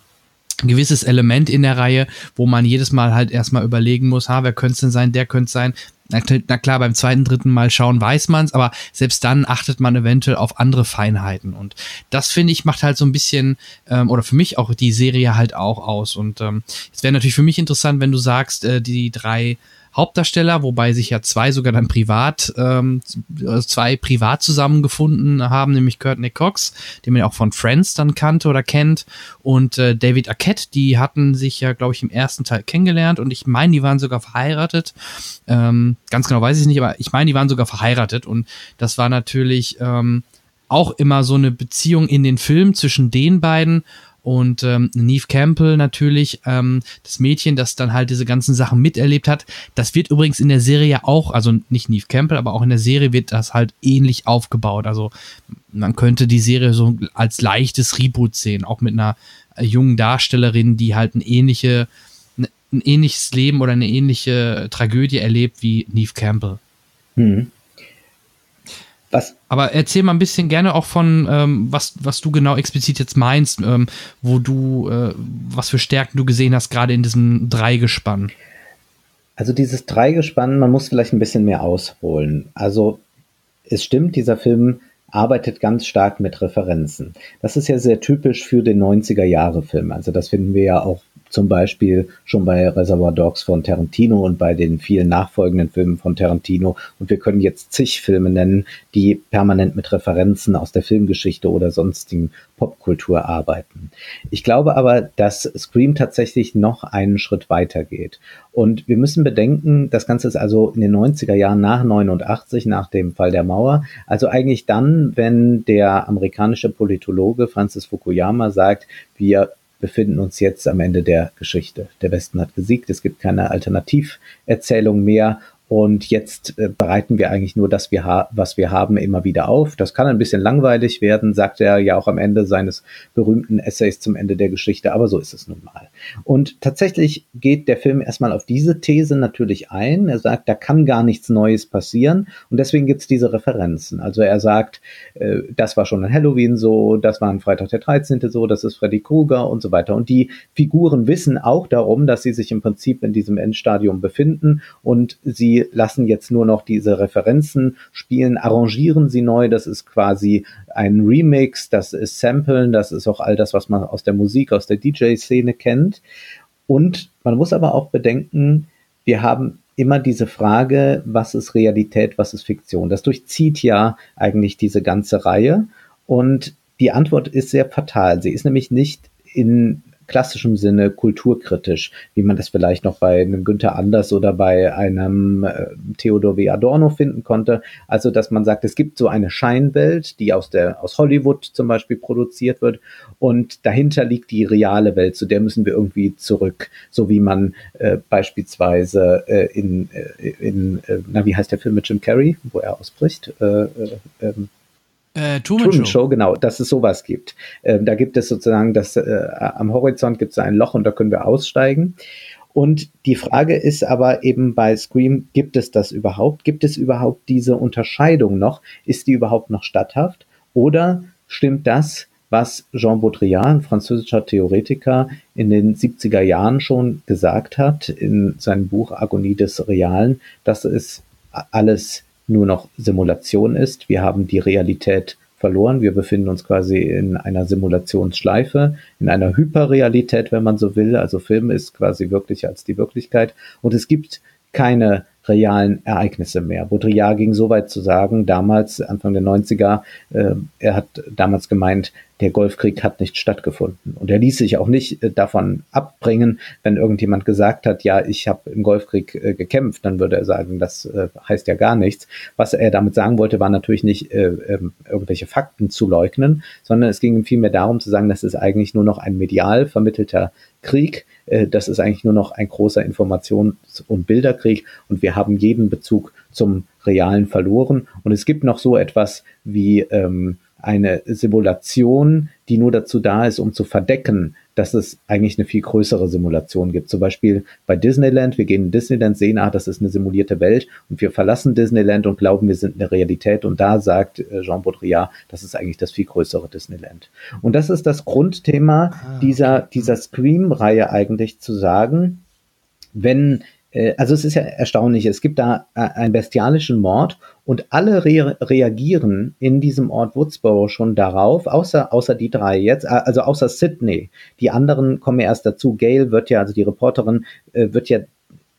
Speaker 2: gewisses Element in der Reihe, wo man jedes Mal halt erstmal überlegen muss, ha, wer könnte es denn sein, der könnte es sein. Na, klar, beim zweiten, dritten Mal schauen weiß man es, aber selbst dann achtet man eventuell auf andere Feinheiten. Und das, finde ich, macht halt so ein bisschen, ähm, oder für mich auch die Serie halt auch aus. Und ähm, es wäre natürlich für mich interessant, wenn du sagst, äh, die drei Hauptdarsteller, wobei sich ja zwei sogar dann privat, ähm, also zwei privat zusammengefunden haben, nämlich Courtney Cox, den man ja auch von Friends dann kannte oder kennt, und äh, David Arquette, die hatten sich ja, glaube ich, im ersten Teil kennengelernt und ich meine, die waren sogar verheiratet. Ähm, ganz genau weiß ich nicht, aber ich meine, die waren sogar verheiratet und das war natürlich ähm, auch immer so eine Beziehung in den Filmen zwischen den beiden und ähm, Neve Campbell natürlich, ähm, das Mädchen, das dann halt diese ganzen Sachen miterlebt hat. Das wird übrigens in der Serie auch, also nicht Neve Campbell, aber auch in der Serie wird das halt ähnlich aufgebaut. Also man könnte die Serie so als leichtes Reboot sehen, auch mit einer äh, jungen Darstellerin, die halt ein ähnliche, ne, ein ähnliches Leben oder eine ähnliche Tragödie erlebt wie Neve Campbell. Mhm. Was? Aber erzähl mal ein bisschen gerne auch von, ähm, was, was du genau explizit jetzt meinst, ähm, wo du, äh, was für Stärken du gesehen hast, gerade in diesem Dreigespann.
Speaker 3: Also dieses Dreigespann, man muss vielleicht ein bisschen mehr ausholen. Also es stimmt, dieser Film arbeitet ganz stark mit Referenzen. Das ist ja sehr typisch für den 90er Jahre Film. Also das finden wir ja auch zum Beispiel schon bei Reservoir Dogs von Tarantino und bei den vielen nachfolgenden Filmen von Tarantino. Und wir können jetzt zig Filme nennen, die permanent mit Referenzen aus der Filmgeschichte oder sonstigen Popkultur arbeiten. Ich glaube aber, dass Scream tatsächlich noch einen Schritt weiter geht. Und wir müssen bedenken, das Ganze ist also in den 90er Jahren nach 89, nach dem Fall der Mauer. Also eigentlich dann, wenn der amerikanische Politologe Francis Fukuyama sagt, wir befinden uns jetzt am Ende der Geschichte. Der Westen hat gesiegt, es gibt keine Alternativerzählung mehr und jetzt äh, bereiten wir eigentlich nur das, wir was wir haben, immer wieder auf. Das kann ein bisschen langweilig werden, sagt er ja auch am Ende seines berühmten Essays zum Ende der Geschichte, aber so ist es nun mal. Und tatsächlich geht der Film erstmal auf diese These natürlich ein. Er sagt, da kann gar nichts Neues passieren und deswegen gibt's diese Referenzen. Also er sagt, äh, das war schon an Halloween so, das war am Freitag der 13. so, das ist Freddy Krueger und so weiter. Und die Figuren wissen auch darum, dass sie sich im Prinzip in diesem Endstadium befinden und sie lassen jetzt nur noch diese Referenzen spielen, arrangieren sie neu. Das ist quasi ein Remix, das ist Samplen, das ist auch all das, was man aus der Musik, aus der DJ-Szene kennt. Und man muss aber auch bedenken, wir haben immer diese Frage, was ist Realität, was ist Fiktion? Das durchzieht ja eigentlich diese ganze Reihe. Und die Antwort ist sehr fatal. Sie ist nämlich nicht in klassischem Sinne kulturkritisch, wie man das vielleicht noch bei einem Günther Anders oder bei einem äh, Theodor W. Adorno finden konnte. Also, dass man sagt, es gibt so eine Scheinwelt, die aus der, aus Hollywood zum Beispiel produziert wird und dahinter liegt die reale Welt, zu der müssen wir irgendwie zurück, so wie man äh, beispielsweise äh, in, äh, in äh, na, wie heißt der Film mit Jim Carrey, wo er ausbricht? Äh, äh, ähm,
Speaker 2: äh, Truman,
Speaker 3: Truman Show. Show. genau, dass es sowas gibt. Ähm, da gibt es sozusagen das, äh, am Horizont gibt es ein Loch und da können wir aussteigen. Und die Frage ist aber eben bei Scream, gibt es das überhaupt? Gibt es überhaupt diese Unterscheidung noch? Ist die überhaupt noch statthaft? Oder stimmt das, was Jean Baudrillard, ein französischer Theoretiker, in den 70er Jahren schon gesagt hat, in seinem Buch Agonie des Realen, dass es alles nur noch Simulation ist. Wir haben die Realität verloren. Wir befinden uns quasi in einer Simulationsschleife, in einer Hyperrealität, wenn man so will. Also Film ist quasi wirklicher als die Wirklichkeit. Und es gibt keine realen Ereignisse mehr. Baudrillard ging so weit zu sagen, damals, Anfang der 90er, äh, er hat damals gemeint, der Golfkrieg hat nicht stattgefunden. Und er ließ sich auch nicht äh, davon abbringen, wenn irgendjemand gesagt hat, ja, ich habe im Golfkrieg äh, gekämpft, dann würde er sagen, das äh, heißt ja gar nichts. Was er damit sagen wollte, war natürlich nicht äh, ähm, irgendwelche Fakten zu leugnen, sondern es ging ihm vielmehr darum zu sagen, das ist eigentlich nur noch ein medial vermittelter Krieg, äh, das ist eigentlich nur noch ein großer Informations- und Bilderkrieg und wir haben jeden Bezug zum Realen verloren. Und es gibt noch so etwas wie ähm, eine Simulation, die nur dazu da ist, um zu verdecken, dass es eigentlich eine viel größere Simulation gibt. Zum Beispiel bei Disneyland, wir gehen in Disneyland, sehen, ah, das ist eine simulierte Welt und wir verlassen Disneyland und glauben, wir sind eine Realität und da sagt äh, Jean Baudrillard, das ist eigentlich das viel größere Disneyland. Und das ist das Grundthema ah, dieser, dieser Scream-Reihe eigentlich zu sagen, wenn also es ist ja erstaunlich, es gibt da äh, einen bestialischen Mord und alle re reagieren in diesem Ort Woodsboro schon darauf, außer, außer die drei jetzt, äh, also außer Sydney. Die anderen kommen erst dazu. Gail wird ja, also die Reporterin, wird ja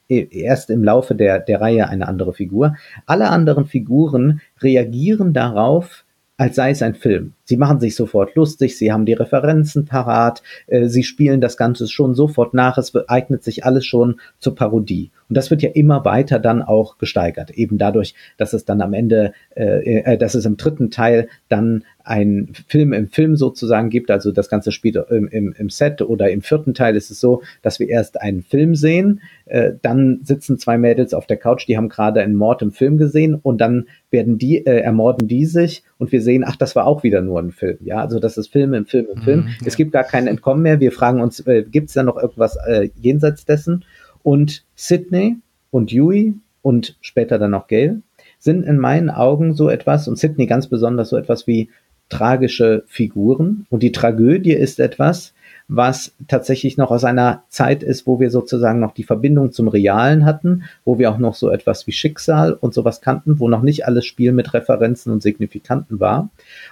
Speaker 3: erst im Laufe der, der Reihe eine andere Figur. Alle anderen Figuren reagieren darauf, als sei es ein Film. Sie machen sich sofort lustig, sie haben die Referenzen parat, äh, sie spielen das Ganze schon sofort nach, es eignet sich alles schon zur Parodie. Und das wird ja immer weiter dann auch gesteigert, eben dadurch, dass es dann am Ende, äh, äh, dass es im dritten Teil dann ein Film im Film sozusagen gibt, also das Ganze spielt im, im, im Set oder im vierten Teil ist es so, dass wir erst einen Film sehen, äh, dann sitzen zwei Mädels auf der Couch, die haben gerade einen Mord im Film gesehen und dann werden die, äh, ermorden die sich und wir sehen, ach, das war auch wieder nur ein Film, ja, also das ist Film im Film im Film. Mhm, ja. Es gibt gar kein Entkommen mehr, wir fragen uns, äh, gibt es da noch irgendwas äh, jenseits dessen? Und Sydney und Dewey und später dann noch Gail sind in meinen Augen so etwas, und Sydney ganz besonders so etwas wie tragische Figuren. Und die Tragödie ist etwas, was tatsächlich noch aus einer Zeit ist, wo wir sozusagen noch die Verbindung zum Realen hatten, wo wir auch noch so etwas wie Schicksal und sowas kannten, wo noch nicht alles Spiel mit Referenzen und Signifikanten war.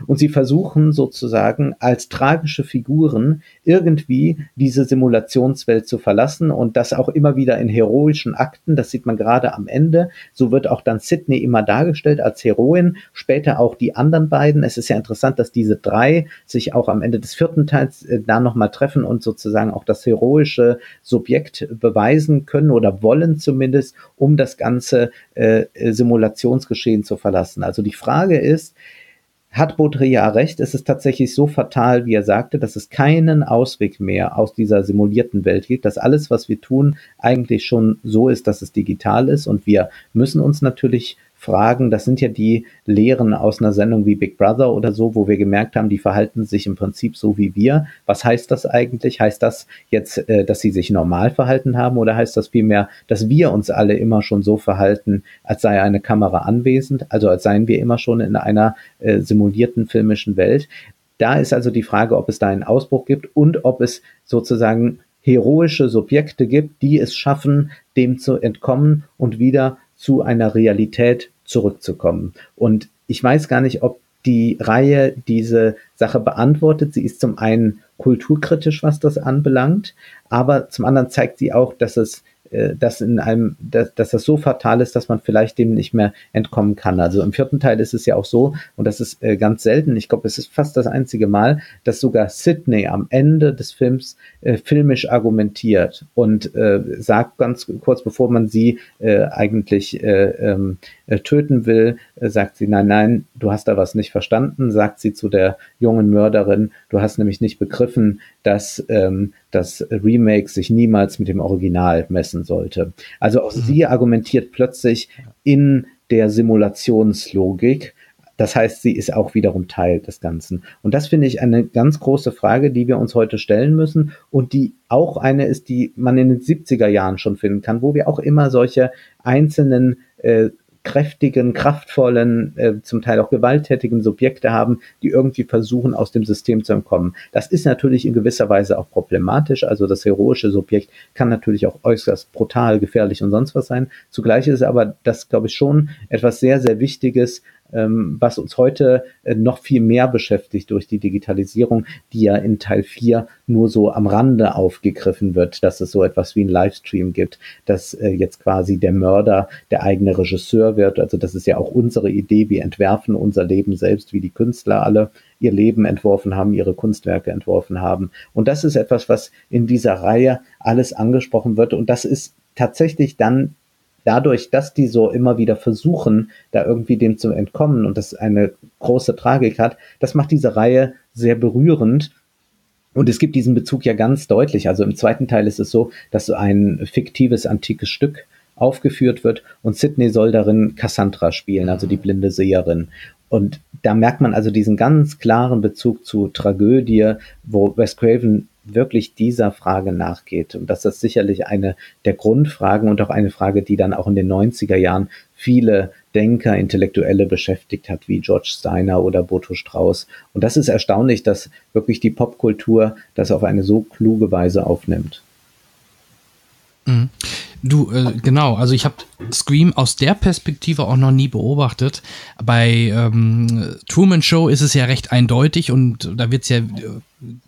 Speaker 3: Und sie versuchen sozusagen als tragische Figuren irgendwie diese Simulationswelt zu verlassen und das auch immer wieder in heroischen Akten. Das sieht man gerade am Ende. So wird auch dann Sydney immer dargestellt als Heroin, später auch die anderen beiden. Es ist ja interessant, dass diese drei sich auch am Ende des vierten Teils äh, da nochmal treffen und sozusagen auch das heroische Subjekt beweisen können oder wollen zumindest, um das ganze äh, Simulationsgeschehen zu verlassen. Also die Frage ist, hat Baudrillard recht, es ist tatsächlich so fatal, wie er sagte, dass es keinen Ausweg mehr aus dieser simulierten Welt gibt, dass alles, was wir tun, eigentlich schon so ist, dass es digital ist und wir müssen uns natürlich Fragen. Das sind ja die Lehren aus einer Sendung wie Big Brother oder so, wo wir gemerkt haben, die verhalten sich im Prinzip so wie wir. Was heißt das eigentlich? Heißt das jetzt, äh, dass sie sich normal verhalten haben oder heißt das vielmehr, dass wir uns alle immer schon so verhalten, als sei eine Kamera anwesend, also als seien wir immer schon in einer äh, simulierten filmischen Welt? Da ist also die Frage, ob es da einen Ausbruch gibt und ob es sozusagen heroische Subjekte gibt, die es schaffen, dem zu entkommen und wieder zu einer Realität zurückzukommen. Und ich weiß gar nicht, ob die Reihe diese Sache beantwortet. Sie ist zum einen kulturkritisch, was das anbelangt, aber zum anderen zeigt sie auch, dass es dass in einem, dass, dass das so fatal ist, dass man vielleicht dem nicht mehr entkommen kann. Also im vierten Teil ist es ja auch so, und das ist äh, ganz selten, ich glaube, es ist fast das einzige Mal, dass sogar Sidney am Ende des Films äh, filmisch argumentiert und äh, sagt ganz kurz, bevor man sie äh, eigentlich äh, ähm, äh, töten will, äh, sagt sie, nein, nein, du hast da was nicht verstanden, sagt sie zu der jungen Mörderin, du hast nämlich nicht begriffen, dass ähm, das Remake sich niemals mit dem Original messen sollte. Also auch mhm. sie argumentiert plötzlich in der Simulationslogik. Das heißt, sie ist auch wiederum Teil des Ganzen. Und das finde ich eine ganz große Frage, die wir uns heute stellen müssen und die auch eine ist, die man in den 70er Jahren schon finden kann, wo wir auch immer solche einzelnen äh, kräftigen, kraftvollen, äh, zum Teil auch gewalttätigen Subjekte haben, die irgendwie versuchen, aus dem System zu entkommen. Das ist natürlich in gewisser Weise auch problematisch. Also das heroische Subjekt kann natürlich auch äußerst brutal, gefährlich und sonst was sein. Zugleich ist aber das, glaube ich, schon etwas sehr, sehr Wichtiges, was uns heute äh, noch viel mehr beschäftigt durch die Digitalisierung, die ja in Teil 4 nur so am Rande aufgegriffen wird, dass es so etwas wie ein Livestream gibt, dass äh, jetzt quasi der Mörder der eigene Regisseur wird. Also das ist ja auch unsere Idee. Wir entwerfen unser Leben selbst, wie die Künstler alle ihr Leben entworfen haben, ihre Kunstwerke entworfen haben. Und das ist etwas, was in dieser Reihe alles angesprochen wird. Und das ist tatsächlich dann dadurch, dass die so immer wieder versuchen, da irgendwie dem zu entkommen und das eine große Tragik hat, das macht diese Reihe sehr berührend. Und es gibt diesen Bezug ja ganz deutlich. Also im zweiten Teil ist es so, dass so ein fiktives antikes Stück aufgeführt wird und Sidney soll darin Cassandra spielen, also die blinde Seherin. Und da merkt man also diesen ganz klaren Bezug zu Tragödie, wo Wes Craven wirklich dieser Frage nachgeht. Und das ist sicherlich eine der Grundfragen und auch eine Frage, die dann auch in den 90er Jahren viele Denker, Intellektuelle beschäftigt hat, wie George Steiner oder Boto Strauß. Und das ist erstaunlich, dass wirklich die Popkultur das auf eine so kluge Weise aufnimmt.
Speaker 2: Du, äh, genau, also ich habe Scream aus der Perspektive auch noch nie beobachtet. Bei ähm, Truman Show ist es ja recht eindeutig und da wird es ja äh,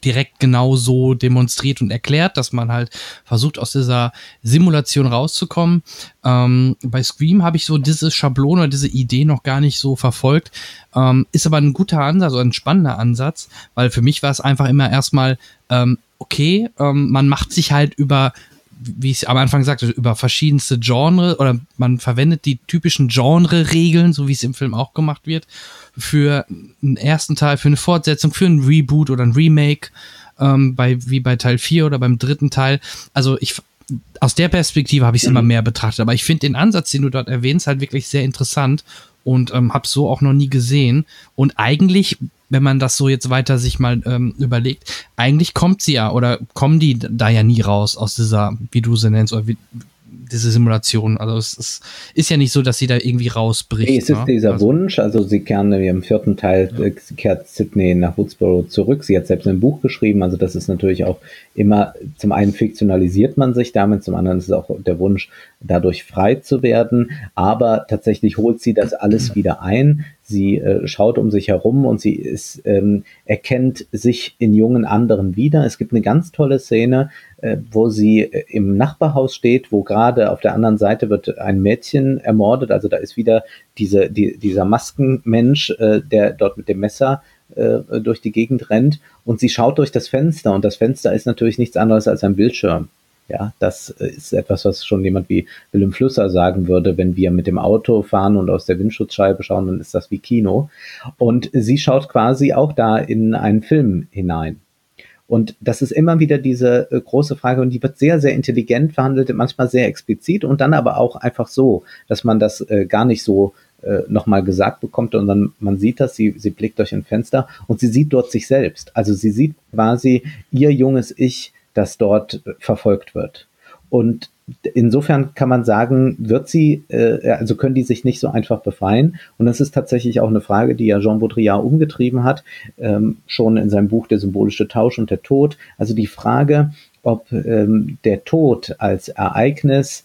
Speaker 2: direkt genau so demonstriert und erklärt, dass man halt versucht, aus dieser Simulation rauszukommen. Ähm, bei Scream habe ich so diese Schablone, diese Idee noch gar nicht so verfolgt. Ähm, ist aber ein guter Ansatz, oder ein spannender Ansatz, weil für mich war es einfach immer erstmal, ähm, okay, ähm, man macht sich halt über wie ich am Anfang sagte, über verschiedenste Genre oder man verwendet die typischen Genre-Regeln, so wie es im Film auch gemacht wird, für einen ersten Teil, für eine Fortsetzung, für ein Reboot oder ein Remake, ähm, bei, wie bei Teil 4 oder beim dritten Teil. Also ich, aus der Perspektive habe ich es mhm. immer mehr betrachtet, aber ich finde den Ansatz, den du dort erwähnst, halt wirklich sehr interessant und ähm, habe so auch noch nie gesehen. Und eigentlich wenn man das so jetzt weiter sich mal ähm, überlegt, eigentlich kommt sie ja oder kommen die da ja nie raus aus dieser, wie du sie nennst, oder wie, diese Simulation. Also es, es ist ja nicht so, dass sie da irgendwie rausbricht. Nee,
Speaker 3: es ist ne? dieser also, Wunsch, also sie kehren im vierten Teil ja. Äh, kehrt Sydney nach Woodsboro zurück. Sie hat selbst ein Buch geschrieben, also das ist natürlich auch immer, zum einen fiktionalisiert man sich damit, zum anderen ist es auch der Wunsch, dadurch frei zu werden. Aber tatsächlich holt sie das alles wieder ein. Sie äh, schaut um sich herum und sie ist, ähm, erkennt sich in jungen anderen wieder. Es gibt eine ganz tolle Szene, äh, wo sie äh, im Nachbarhaus steht, wo gerade auf der anderen Seite wird ein Mädchen ermordet. Also da ist wieder diese, die, dieser Maskenmensch, äh, der dort mit dem Messer äh, durch die Gegend rennt und sie schaut durch das Fenster und das Fenster ist natürlich nichts anderes als ein Bildschirm. Ja, das ist etwas, was schon jemand wie Willem Flüsser sagen würde, wenn wir mit dem Auto fahren und aus der Windschutzscheibe schauen, dann ist das wie Kino. Und sie schaut quasi auch da in einen Film hinein. Und das ist immer wieder diese äh, große Frage und die wird sehr, sehr intelligent verhandelt, manchmal sehr explizit und dann aber auch einfach so, dass man das äh, gar nicht so äh, nochmal gesagt bekommt und dann man sieht das, sie, sie blickt durch ein Fenster und sie sieht dort sich selbst. Also sie sieht quasi ihr junges Ich, das dort verfolgt wird. Und insofern kann man sagen, wird sie, äh, also können die sich nicht so einfach befreien. Und das ist tatsächlich auch eine Frage, die ja Jean Baudrillard umgetrieben hat, ähm, schon in seinem Buch Der symbolische Tausch und der Tod. Also die Frage, ob ähm, der Tod als Ereignis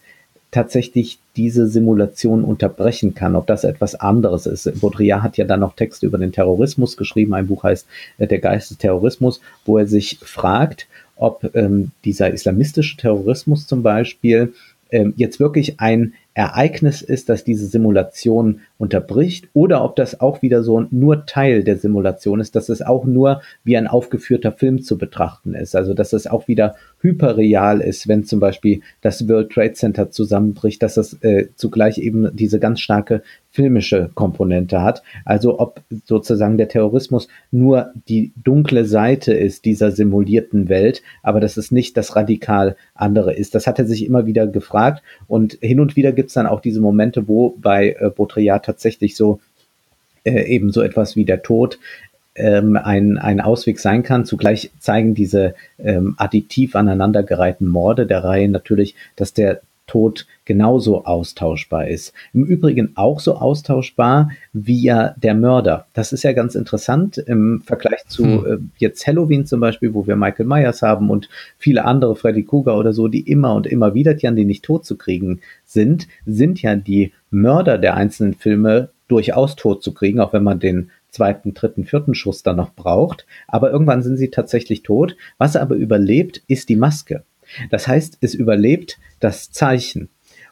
Speaker 3: tatsächlich diese Simulation unterbrechen kann, ob das etwas anderes ist. Baudrillard hat ja dann noch Texte über den Terrorismus geschrieben. Ein Buch heißt äh, Der Geist des Terrorismus, wo er sich fragt, ob ähm, dieser islamistische Terrorismus zum Beispiel ähm, jetzt wirklich ein Ereignis ist, das diese Simulation unterbricht, oder ob das auch wieder so nur Teil der Simulation ist, dass es auch nur wie ein aufgeführter Film zu betrachten ist. Also dass es auch wieder hyperreal ist, wenn zum Beispiel das World Trade Center zusammenbricht, dass es äh, zugleich eben diese ganz starke filmische Komponente hat. Also ob sozusagen der Terrorismus nur die dunkle Seite ist dieser simulierten Welt, aber dass es nicht das radikal andere ist. Das hat er sich immer wieder gefragt und hin und wieder gibt es dann auch diese Momente, wo bei äh, Baudrillard tatsächlich so äh, eben so etwas wie der Tod ähm, ein, ein Ausweg sein kann. Zugleich zeigen diese ähm, additiv aneinandergereihten Morde der Reihe natürlich, dass der Tod genauso austauschbar ist. Im Übrigen auch so austauschbar wie ja der Mörder. Das ist ja ganz interessant im Vergleich zu hm. äh, jetzt Halloween zum Beispiel, wo wir Michael Myers haben und viele andere, Freddy Krueger oder so, die immer und immer wieder, die an die nicht tot zu kriegen sind, sind ja die Mörder der einzelnen Filme durchaus tot zu kriegen, auch wenn man den zweiten, dritten, vierten Schuss dann noch braucht. Aber irgendwann sind sie tatsächlich tot. Was aber überlebt, ist die Maske. Das heißt, es überlebt das Zeichen.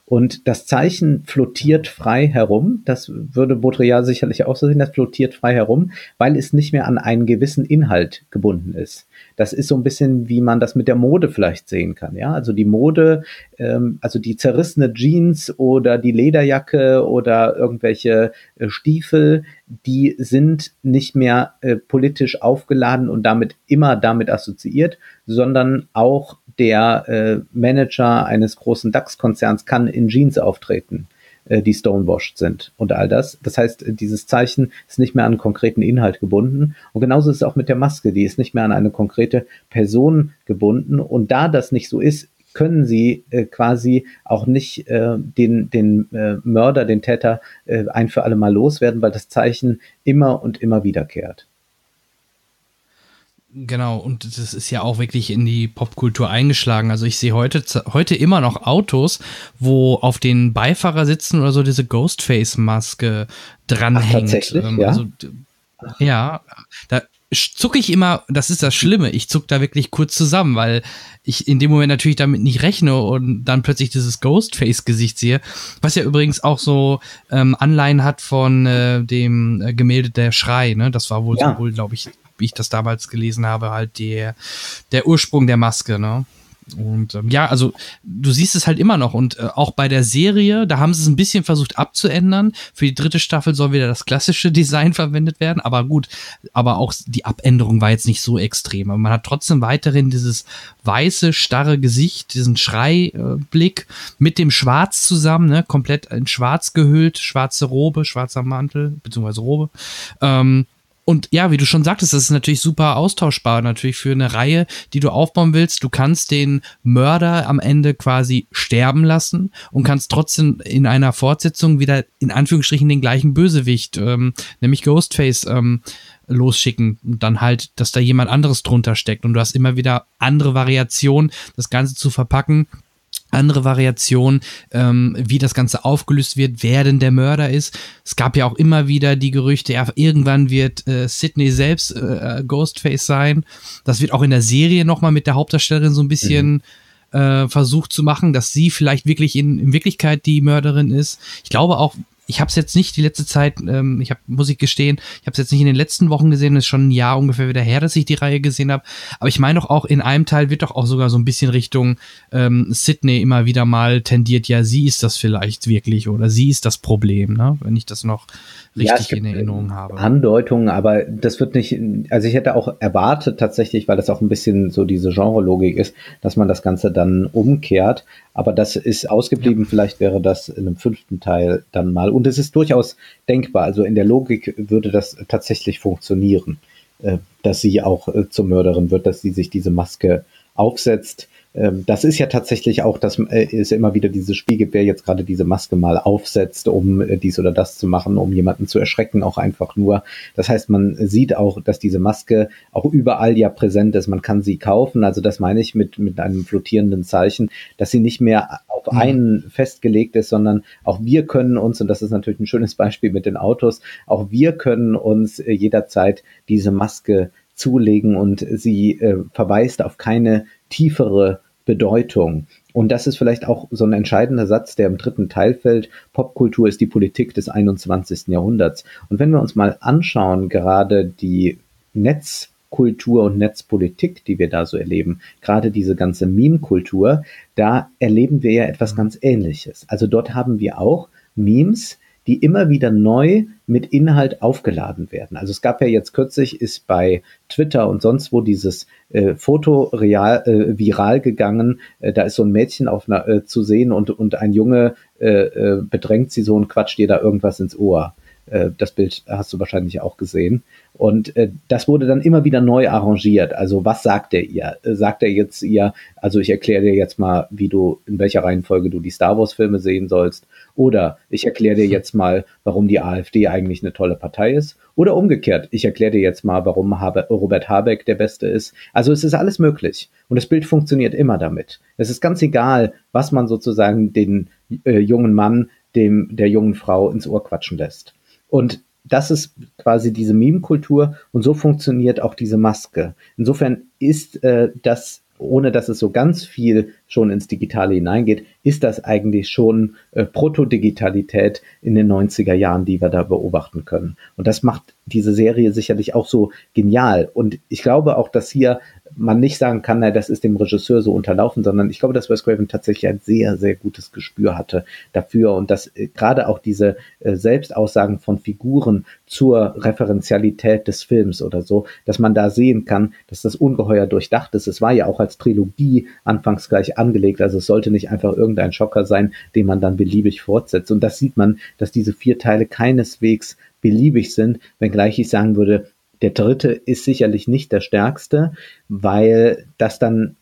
Speaker 3: Und das Zeichen flottiert frei herum. Das würde Baudrillard sicherlich auch so sehen. Das flottiert frei herum, weil es nicht mehr an einen gewissen Inhalt gebunden ist. Das ist so ein bisschen, wie man das mit der Mode vielleicht sehen kann. Ja, also die Mode, ähm, also die zerrissene Jeans oder die Lederjacke oder irgendwelche äh, Stiefel, die sind nicht mehr äh, politisch aufgeladen und damit immer damit assoziiert, sondern auch der äh, Manager eines großen DAX-Konzerns kann in Jeans auftreten, äh, die stonewashed sind und all das. Das heißt, dieses Zeichen ist nicht mehr an einen konkreten Inhalt gebunden. Und genauso ist es auch mit der Maske, die ist nicht mehr an eine konkrete Person gebunden. Und da das nicht so ist, können sie äh, quasi auch nicht äh, den, den äh, Mörder, den Täter äh, ein für alle Mal loswerden, weil das Zeichen immer und immer wiederkehrt.
Speaker 2: Genau, und das ist ja auch wirklich in die Popkultur eingeschlagen. Also ich sehe heute, heute immer noch Autos, wo auf den Beifahrer sitzen oder so diese Ghostface-Maske dranhängt. Ach, tatsächlich, ähm, ja? Also, ja, da zucke ich immer, das ist das Schlimme, ich zuck da wirklich kurz zusammen, weil ich in dem Moment natürlich damit nicht rechne und dann plötzlich dieses Ghostface-Gesicht sehe, was ja übrigens auch so ähm, Anleihen hat von äh, dem äh, Gemälde Der Schrei, ne? Das war wohl, ja. wohl glaube ich, wie ich das damals gelesen habe, halt der, der Ursprung der Maske, ne? Und ähm, ja, also du siehst es halt immer noch. Und äh, auch bei der Serie, da haben sie es ein bisschen versucht abzuändern. Für die dritte Staffel soll wieder das klassische Design verwendet werden. Aber gut, aber auch die Abänderung war jetzt nicht so extrem. Aber man hat trotzdem weiterhin dieses weiße, starre Gesicht, diesen Schreiblick äh, mit dem Schwarz zusammen, ne? komplett in Schwarz gehüllt, schwarze Robe, schwarzer Mantel, beziehungsweise Robe. Ähm, und ja, wie du schon sagtest, das ist natürlich super austauschbar, natürlich für eine Reihe, die du aufbauen willst. Du kannst den Mörder am Ende quasi sterben lassen und kannst trotzdem in einer Fortsetzung wieder in Anführungsstrichen den gleichen Bösewicht, ähm, nämlich Ghostface, ähm, losschicken. Und dann halt, dass da jemand anderes drunter steckt. Und du hast immer wieder andere Variationen, das Ganze zu verpacken andere Variationen, ähm, wie das Ganze aufgelöst wird, wer denn der Mörder ist. Es gab ja auch immer wieder die Gerüchte, ja, irgendwann wird äh, Sidney selbst äh, Ghostface sein. Das wird auch in der Serie nochmal mit der Hauptdarstellerin so ein bisschen mhm. äh, versucht zu machen, dass sie vielleicht wirklich in, in Wirklichkeit die Mörderin ist. Ich glaube auch, ich habe es jetzt nicht die letzte Zeit, ähm, ich habe, muss ich gestehen, ich habe es jetzt nicht in den letzten Wochen gesehen, ist schon ein Jahr ungefähr wieder her, dass ich die Reihe gesehen habe. Aber ich meine doch auch, in einem Teil wird doch auch sogar so ein bisschen Richtung ähm, Sydney immer wieder mal tendiert, ja, sie ist das vielleicht wirklich oder sie ist das Problem, ne? wenn ich das noch richtig ja, in Erinnerung habe.
Speaker 3: Andeutungen, aber das wird nicht, also ich hätte auch erwartet tatsächlich, weil das auch ein bisschen so diese Genre-Logik ist, dass man das Ganze dann umkehrt. Aber das ist ausgeblieben. Ja. Vielleicht wäre das in einem fünften Teil dann mal. Und es ist durchaus denkbar. Also in der Logik würde das tatsächlich funktionieren, äh, dass sie auch äh, zur Mörderin wird, dass sie sich diese Maske aufsetzt das ist ja tatsächlich auch, dass äh, es immer wieder dieses Spiel gibt, wer jetzt gerade diese Maske mal aufsetzt, um äh, dies oder das zu machen, um jemanden zu erschrecken, auch einfach nur. Das heißt, man sieht auch, dass diese Maske auch überall ja präsent ist. Man kann sie kaufen. Also das meine ich mit, mit einem flottierenden Zeichen, dass sie nicht mehr auf mhm. einen festgelegt ist, sondern auch wir können uns, und das ist natürlich ein schönes Beispiel mit den Autos, auch wir können uns äh, jederzeit diese Maske zulegen und sie äh, verweist auf keine tiefere Bedeutung. Und das ist vielleicht auch so ein entscheidender Satz, der im dritten Teil fällt. Popkultur ist die Politik des 21. Jahrhunderts. Und wenn wir uns mal anschauen, gerade die Netzkultur und Netzpolitik, die wir da so erleben, gerade diese ganze Meme-Kultur, da erleben wir ja etwas ganz Ähnliches. Also dort haben wir auch Memes, die immer wieder neu mit Inhalt aufgeladen werden. Also es gab ja jetzt kürzlich, ist bei Twitter und sonst wo dieses äh, Foto real, äh, viral gegangen. Äh, da ist so ein Mädchen auf einer, äh, zu sehen und, und ein Junge äh, äh, bedrängt sie so und quatscht ihr da irgendwas ins Ohr. Äh, das Bild hast du wahrscheinlich auch gesehen. Und äh, das wurde dann immer wieder neu arrangiert. Also was sagt er ihr? Äh, sagt er jetzt ihr, also ich erkläre dir jetzt mal, wie du, in welcher Reihenfolge du die Star Wars Filme sehen sollst. Oder ich erkläre dir jetzt mal, warum die AfD eigentlich eine tolle Partei ist. Oder umgekehrt, ich erkläre dir jetzt mal, warum Robert Habeck der Beste ist. Also es ist alles möglich. Und das Bild funktioniert immer damit. Es ist ganz egal, was man sozusagen den äh, jungen Mann dem der jungen Frau ins Ohr quatschen lässt. Und das ist quasi diese Meme-Kultur und so funktioniert auch diese Maske. Insofern ist äh, das, ohne dass es so ganz viel schon ins Digitale hineingeht, ist das eigentlich schon äh, Proto-Digitalität in den 90er Jahren, die wir da beobachten können. Und das macht diese Serie sicherlich auch so genial. Und ich glaube auch, dass hier man nicht sagen kann, na, das ist dem Regisseur so unterlaufen, sondern ich glaube, dass Wes Craven tatsächlich ein sehr, sehr gutes Gespür hatte dafür und dass äh, gerade auch diese äh, Selbstaussagen von Figuren zur Referenzialität des Films oder so, dass man da sehen kann, dass das ungeheuer durchdacht ist. Es war ja auch als Trilogie anfangs gleich angelegt, also es sollte nicht einfach irgendein Schocker sein, den man dann beliebig fortsetzt. Und das sieht man, dass diese vier Teile keineswegs beliebig sind, wenngleich ich sagen würde, der dritte ist sicherlich nicht der stärkste, weil das dann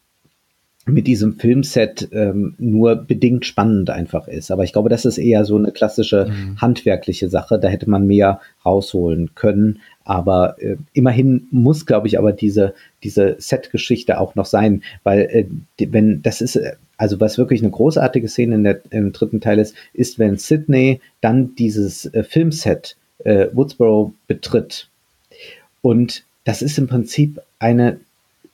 Speaker 3: mit diesem Filmset ähm, nur bedingt spannend einfach ist. Aber ich glaube, das ist eher so eine klassische mhm. handwerkliche Sache. Da hätte man mehr rausholen können. Aber äh, immerhin muss, glaube ich, aber diese, diese Set-Geschichte auch noch sein, weil äh, wenn das ist, äh, also was wirklich eine großartige Szene in der, im dritten Teil ist, ist, wenn Sydney dann dieses äh, Filmset äh, Woodsboro betritt und das ist im Prinzip eine,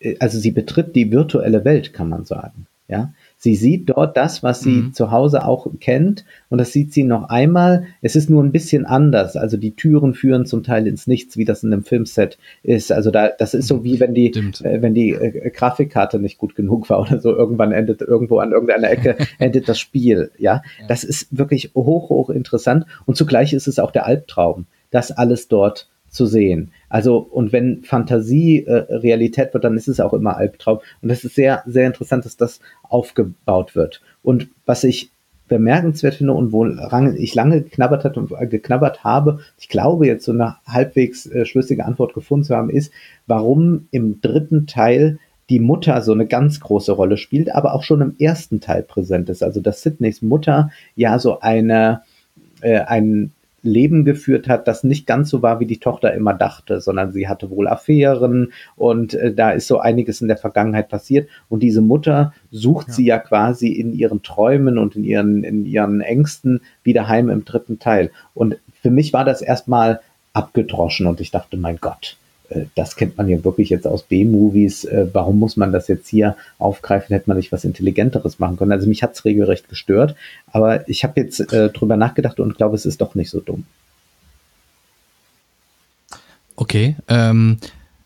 Speaker 3: äh, also sie betritt die virtuelle Welt, kann man sagen. Ja, sie sieht dort das, was sie mhm. zu Hause auch kennt, und das sieht sie noch einmal. Es ist nur ein bisschen anders. Also die Türen führen zum Teil ins Nichts, wie das in einem Filmset ist. Also da, das ist so wie wenn die, äh, wenn die äh, Grafikkarte nicht gut genug war oder so. Irgendwann endet irgendwo an irgendeiner Ecke endet das Spiel. Ja, das ist wirklich hoch, hoch interessant. Und zugleich ist es auch der Albtraum, das alles dort zu sehen. Also, und wenn Fantasie äh, Realität wird, dann ist es auch immer Albtraum. Und das ist sehr, sehr interessant, dass das aufgebaut wird. Und was ich bemerkenswert finde und woran ich lange geknabbert, hat und, äh, geknabbert habe, ich glaube jetzt so eine halbwegs äh, schlüssige Antwort gefunden zu haben, ist, warum im dritten Teil die Mutter so eine ganz große Rolle spielt, aber auch schon im ersten Teil präsent ist. Also dass Sidneys Mutter ja so eine, äh, ein Leben geführt hat, das nicht ganz so war, wie die Tochter immer dachte, sondern sie hatte wohl Affären und äh, da ist so einiges in der Vergangenheit passiert. Und diese Mutter sucht ja. sie ja quasi in ihren Träumen und in ihren, in ihren Ängsten wieder heim im dritten Teil. Und für mich war das erstmal abgedroschen und ich dachte, mein Gott, das kennt man ja wirklich jetzt aus B-Movies. Äh, warum muss man das jetzt hier aufgreifen? Hätte man nicht was Intelligenteres machen können? Also mich hat es regelrecht gestört. Aber ich habe jetzt äh, drüber nachgedacht und glaube, es ist doch nicht so dumm.
Speaker 2: Okay, ähm,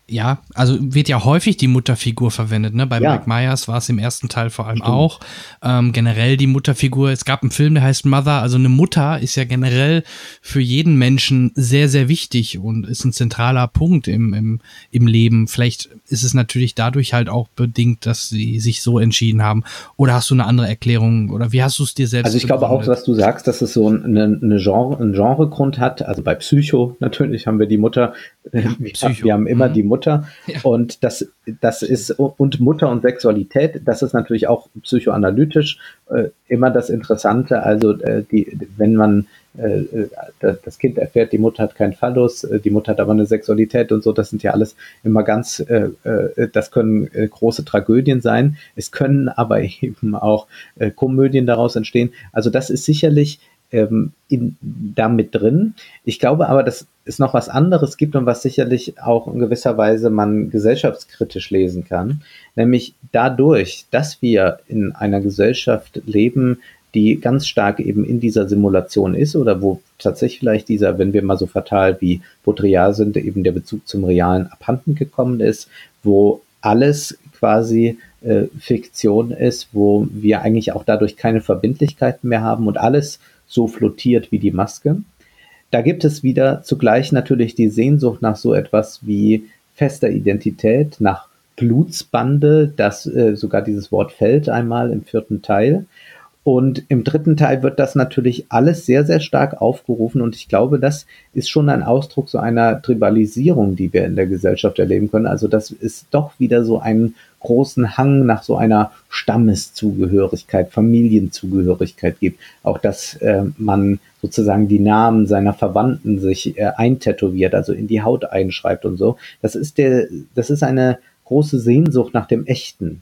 Speaker 2: ja, also wird ja häufig die Mutterfigur verwendet, ne? Bei ja. Mike Myers war es im ersten Teil vor allem Stimmt. auch. Ähm, generell die Mutterfigur. Es gab einen Film, der heißt Mother. Also eine Mutter ist ja generell für jeden Menschen sehr, sehr wichtig und ist ein zentraler Punkt im, im, im Leben. Vielleicht ist es natürlich dadurch halt auch bedingt, dass sie sich so entschieden haben. Oder hast du eine andere Erklärung? Oder wie hast du es dir selbst
Speaker 3: Also ich glaube auch, was du sagst, dass es so eine, eine Genre, einen Genregrund hat. Also bei Psycho natürlich haben wir die Mutter. Ja, wir, wir haben immer mhm. die Mutter Mutter. Ja. Und das, das ist, und Mutter und Sexualität, das ist natürlich auch psychoanalytisch äh, immer das Interessante. Also, äh, die, wenn man äh, äh das Kind erfährt, die Mutter hat keinen Phallus, äh, die Mutter hat aber eine Sexualität und so, das sind ja alles immer ganz, äh, das können große Tragödien sein. Es können aber eben auch Komödien daraus entstehen. Also das ist sicherlich ähm, in, da mit drin. Ich glaube aber, dass es noch was anderes gibt und was sicherlich auch in gewisser Weise man gesellschaftskritisch lesen kann, nämlich dadurch, dass wir in einer Gesellschaft leben, die ganz stark eben in dieser Simulation ist oder wo tatsächlich vielleicht dieser, wenn wir mal so fatal wie Baudrillard sind, eben der Bezug zum Realen abhanden gekommen ist, wo alles quasi äh, Fiktion ist, wo wir eigentlich auch dadurch keine Verbindlichkeiten mehr haben und alles so flottiert wie die Maske. Da gibt es wieder zugleich natürlich die Sehnsucht nach so etwas wie fester Identität, nach Blutsbande, das äh, sogar dieses Wort fällt einmal im vierten Teil. Und im dritten Teil wird das natürlich alles sehr, sehr stark aufgerufen. Und ich glaube, das ist schon ein Ausdruck so einer Tribalisierung, die wir in der Gesellschaft erleben können. Also, dass es doch wieder so einen großen Hang nach so einer Stammeszugehörigkeit, Familienzugehörigkeit gibt. Auch, dass äh, man sozusagen die Namen seiner Verwandten sich äh, eintätowiert, also in die Haut einschreibt und so. Das ist der, das ist eine große Sehnsucht nach dem Echten,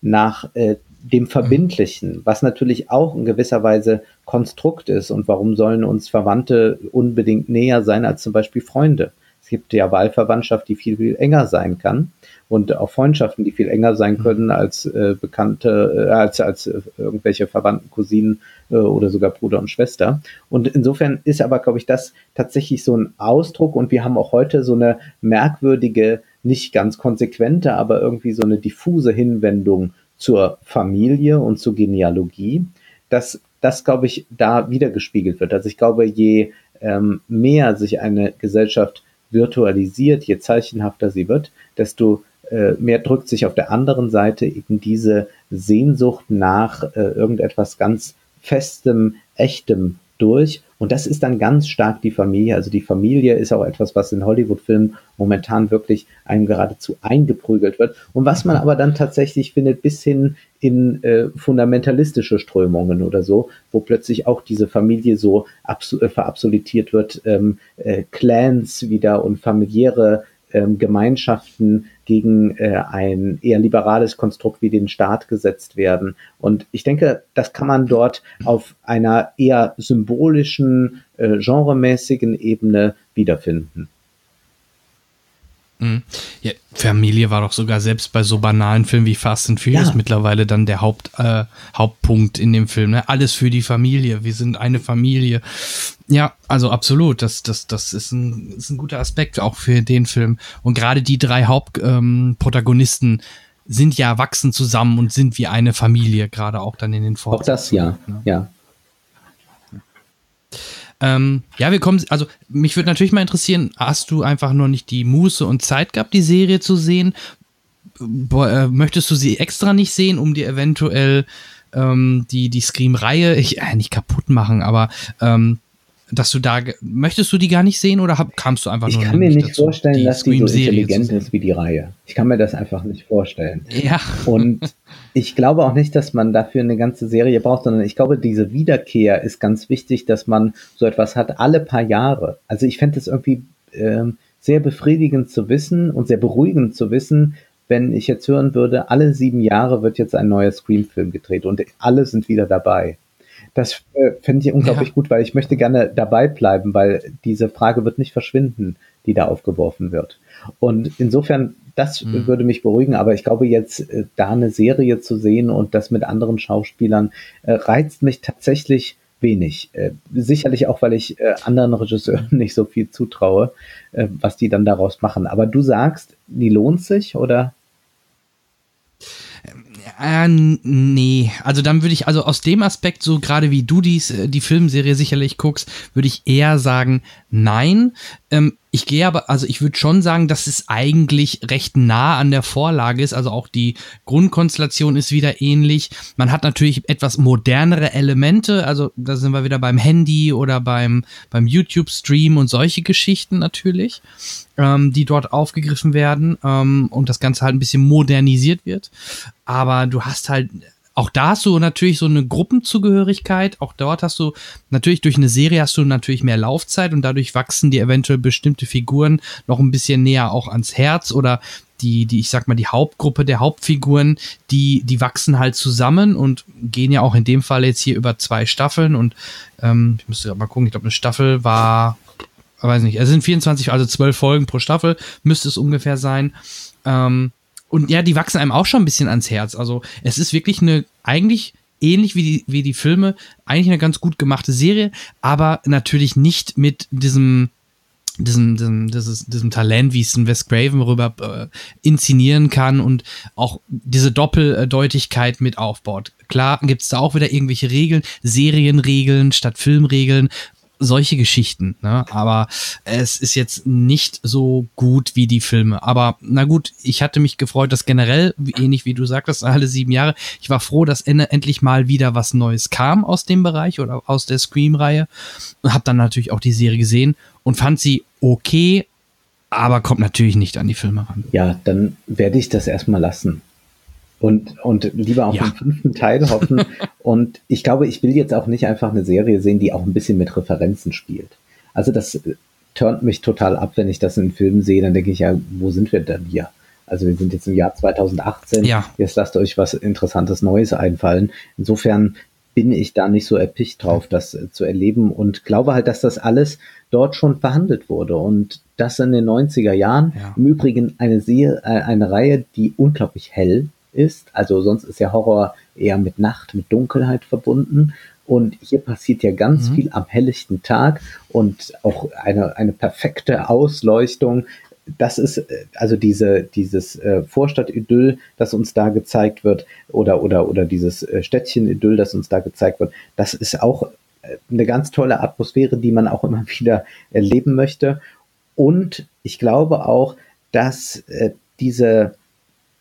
Speaker 3: nach äh, dem Verbindlichen, was natürlich auch in gewisser Weise Konstrukt ist. Und warum sollen uns Verwandte unbedingt näher sein als zum Beispiel Freunde? Es gibt ja Wahlverwandtschaft, die viel, viel enger sein kann und auch Freundschaften, die viel enger sein mhm. können als äh, bekannte, äh, als, als äh, irgendwelche Verwandten, Cousinen äh, oder sogar Bruder und Schwester. Und insofern ist aber, glaube ich, das tatsächlich so ein Ausdruck und wir haben auch heute so eine merkwürdige, nicht ganz konsequente, aber irgendwie so eine diffuse Hinwendung zur Familie und zur Genealogie, dass das, glaube ich, da wiedergespiegelt wird. Also ich glaube, je ähm, mehr sich eine Gesellschaft virtualisiert, je zeichenhafter sie wird, desto äh, mehr drückt sich auf der anderen Seite eben diese Sehnsucht nach äh, irgendetwas ganz Festem, Echtem durch. Und das ist dann ganz stark die Familie. Also die Familie ist auch etwas, was in Hollywood-Filmen momentan wirklich einem geradezu eingeprügelt wird. Und was man aber dann tatsächlich findet, bis hin in äh, fundamentalistische Strömungen oder so, wo plötzlich auch diese Familie so äh, verabsolutiert wird, ähm, äh, Clans wieder und familiäre ähm, Gemeinschaften gegen äh, ein eher liberales Konstrukt wie den Staat gesetzt werden. Und ich denke, das kann man dort auf einer eher symbolischen, äh, genremäßigen Ebene wiederfinden.
Speaker 2: Mhm. Ja, Familie war doch sogar selbst bei so banalen Filmen wie Fast and Furious ja. mittlerweile dann der Haupt, äh, Hauptpunkt in dem Film. Ne? Alles für die Familie. Wir sind eine Familie. Ja, also absolut. Das, das, das ist ein, ist ein guter Aspekt auch für den Film. Und gerade die drei Hauptprotagonisten ähm, sind ja erwachsen zusammen und sind wie eine Familie, gerade auch dann in den
Speaker 3: Fortsetzungen. Auch das, ja, ne? ja.
Speaker 2: Ähm, ja, wir kommen, also mich würde natürlich mal interessieren, hast du einfach nur nicht die Muße und Zeit gehabt, die Serie zu sehen? Boah, äh, möchtest du sie extra nicht sehen, um dir eventuell ähm, die, die Scream-Reihe, ich, äh, nicht kaputt machen, aber ähm, dass du da, möchtest du die gar nicht sehen oder hab, kamst du einfach
Speaker 3: ich
Speaker 2: nur
Speaker 3: Ich kann mir nicht dazu, vorstellen,
Speaker 2: die
Speaker 3: dass die so intelligent ist wie die Reihe. Ich kann mir das einfach nicht vorstellen.
Speaker 2: Ja.
Speaker 3: Und ich glaube auch nicht, dass man dafür eine ganze Serie braucht, sondern ich glaube, diese Wiederkehr ist ganz wichtig, dass man so etwas hat alle paar Jahre. Also ich fände es irgendwie ähm, sehr befriedigend zu wissen und sehr beruhigend zu wissen, wenn ich jetzt hören würde, alle sieben Jahre wird jetzt ein neuer Scream-Film gedreht und alle sind wieder dabei. Das äh, fände ich unglaublich ja. gut, weil ich möchte gerne dabei bleiben, weil diese Frage wird nicht verschwinden, die da aufgeworfen wird. Und insofern, das mhm. würde mich beruhigen, aber ich glaube jetzt, äh, da eine Serie zu sehen und das mit anderen Schauspielern, äh, reizt mich tatsächlich wenig. Äh, sicherlich auch, weil ich äh, anderen Regisseuren nicht so viel zutraue, äh, was die dann daraus machen. Aber du sagst, die lohnt sich, oder?
Speaker 2: Äh, nee, also dann würde ich, also aus dem Aspekt, so gerade wie du dies, äh, die Filmserie sicherlich guckst, würde ich eher sagen, nein. Ähm, ich gehe aber, also ich würde schon sagen, dass es eigentlich recht nah an der Vorlage ist. Also auch die Grundkonstellation ist wieder ähnlich. Man hat natürlich etwas modernere Elemente. Also da sind wir wieder beim Handy oder beim, beim YouTube-Stream und solche Geschichten natürlich, ähm, die dort aufgegriffen werden ähm, und das Ganze halt ein bisschen modernisiert wird. Aber du hast halt auch da hast du natürlich so eine Gruppenzugehörigkeit. Auch dort hast du natürlich durch eine Serie hast du natürlich mehr Laufzeit und dadurch wachsen dir eventuell bestimmte Figuren noch ein bisschen näher auch ans Herz oder die, die, ich sag mal, die Hauptgruppe der Hauptfiguren, die, die wachsen halt zusammen und gehen ja auch in dem Fall jetzt hier über zwei Staffeln und ähm, ich müsste mal gucken, ich glaube, eine Staffel war, weiß nicht, es sind 24, also 12 Folgen pro Staffel, müsste es ungefähr sein. Ähm, und ja, die wachsen einem auch schon ein bisschen ans Herz. Also es ist wirklich eine, eigentlich ähnlich wie die, wie die Filme, eigentlich eine ganz gut gemachte Serie, aber natürlich nicht mit diesem, diesem, diesem, dieses, diesem Talent, wie es ein Wes Craven rüber äh, inszenieren kann und auch diese Doppeldeutigkeit mit aufbaut. Klar gibt's da auch wieder irgendwelche Regeln, Serienregeln statt Filmregeln solche Geschichten. Ne? Aber es ist jetzt nicht so gut wie die Filme. Aber na gut, ich hatte mich gefreut, dass generell, ähnlich wie du sagtest, alle sieben Jahre, ich war froh, dass endlich mal wieder was Neues kam aus dem Bereich oder aus der Scream-Reihe. Und habe dann natürlich auch die Serie gesehen und fand sie okay, aber kommt natürlich nicht an die Filme ran.
Speaker 3: Ja, dann werde ich das erstmal lassen und, und lieber auf ja. den fünften Teil hoffen. und ich glaube, ich will jetzt auch nicht einfach eine Serie sehen, die auch ein bisschen mit Referenzen spielt. Also das turnt mich total ab, wenn ich das in Filmen sehe, dann denke ich ja, wo sind wir denn hier? Also wir sind jetzt im Jahr 2018, ja. jetzt lasst euch was Interessantes Neues einfallen. Insofern bin ich da nicht so erpicht drauf, das zu erleben und glaube halt, dass das alles dort schon verhandelt wurde und das in den 90er Jahren. Ja. Im Übrigen eine, Serie, äh, eine Reihe, die unglaublich hell ist. Also sonst ist ja Horror eher mit Nacht, mit Dunkelheit verbunden. Und hier passiert ja ganz mhm. viel am helllichten Tag und auch eine, eine perfekte Ausleuchtung. Das ist äh, also diese, dieses äh, Vorstadtidyll, das uns da gezeigt wird, oder, oder, oder dieses äh, Städtchenidyll, das uns da gezeigt wird, das ist auch eine ganz tolle Atmosphäre, die man auch immer wieder erleben möchte. Und ich glaube auch, dass diese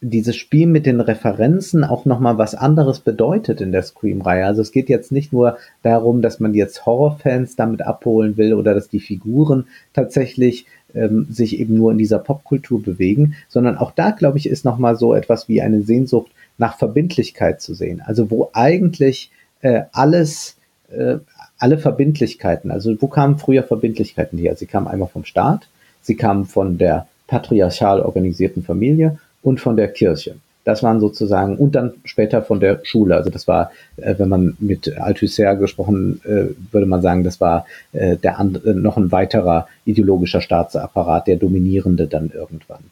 Speaker 3: dieses Spiel mit den Referenzen auch nochmal was anderes bedeutet in der Scream-Reihe. Also es geht jetzt nicht nur darum, dass man jetzt Horrorfans damit abholen will oder dass die Figuren tatsächlich ähm, sich eben nur in dieser Popkultur bewegen, sondern auch da, glaube ich, ist nochmal so etwas wie eine Sehnsucht nach Verbindlichkeit zu sehen. Also wo eigentlich äh, alles, äh, alle Verbindlichkeiten, also wo kamen früher Verbindlichkeiten her? Sie kamen einmal vom Staat, sie kamen von der patriarchal organisierten Familie und von der Kirche. Das waren sozusagen, und dann später von der Schule. Also das war, äh, wenn man mit Althusser gesprochen, äh, würde man sagen, das war äh, der andere, noch ein weiterer ideologischer Staatsapparat, der dominierende dann irgendwann.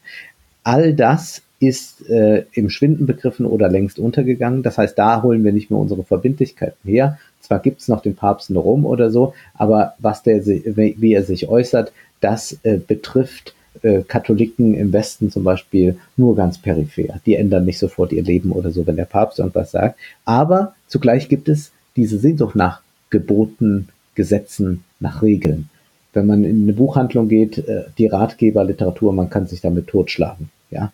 Speaker 3: All das ist äh, im Schwinden begriffen oder längst untergegangen. Das heißt, da holen wir nicht mehr unsere Verbindlichkeiten her. Zwar gibt's noch den Papst in Rom oder so, aber was der, wie er sich äußert, das äh, betrifft äh, Katholiken im Westen zum Beispiel nur ganz peripher. Die ändern nicht sofort ihr Leben oder so, wenn der Papst irgendwas sagt. Aber zugleich gibt es diese Sehnsucht nach Geboten, Gesetzen, nach Regeln. Wenn man in eine Buchhandlung geht, äh, die Ratgeberliteratur, man kann sich damit totschlagen. Ja?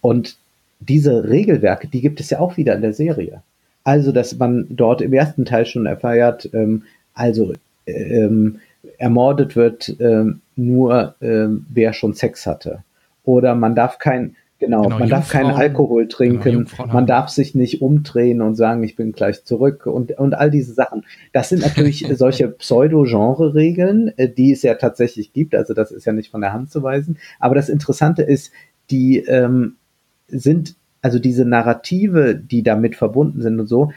Speaker 3: Und diese Regelwerke, die gibt es ja auch wieder in der Serie. Also, dass man dort im ersten Teil schon erfährt, ähm, also ähm, ermordet wird ähm, nur, ähm, wer schon Sex hatte. Oder man darf kein, genau, genau man darf keinen Alkohol genau, trinken, genau, man darf sich nicht umdrehen und sagen, ich bin gleich zurück und, und all diese Sachen. Das sind natürlich solche Pseudo-Genre-Regeln, äh, die es ja tatsächlich gibt. Also das ist ja nicht von der Hand zu weisen. Aber das Interessante ist, die ähm, sind also diese Narrative, die damit verbunden sind und so,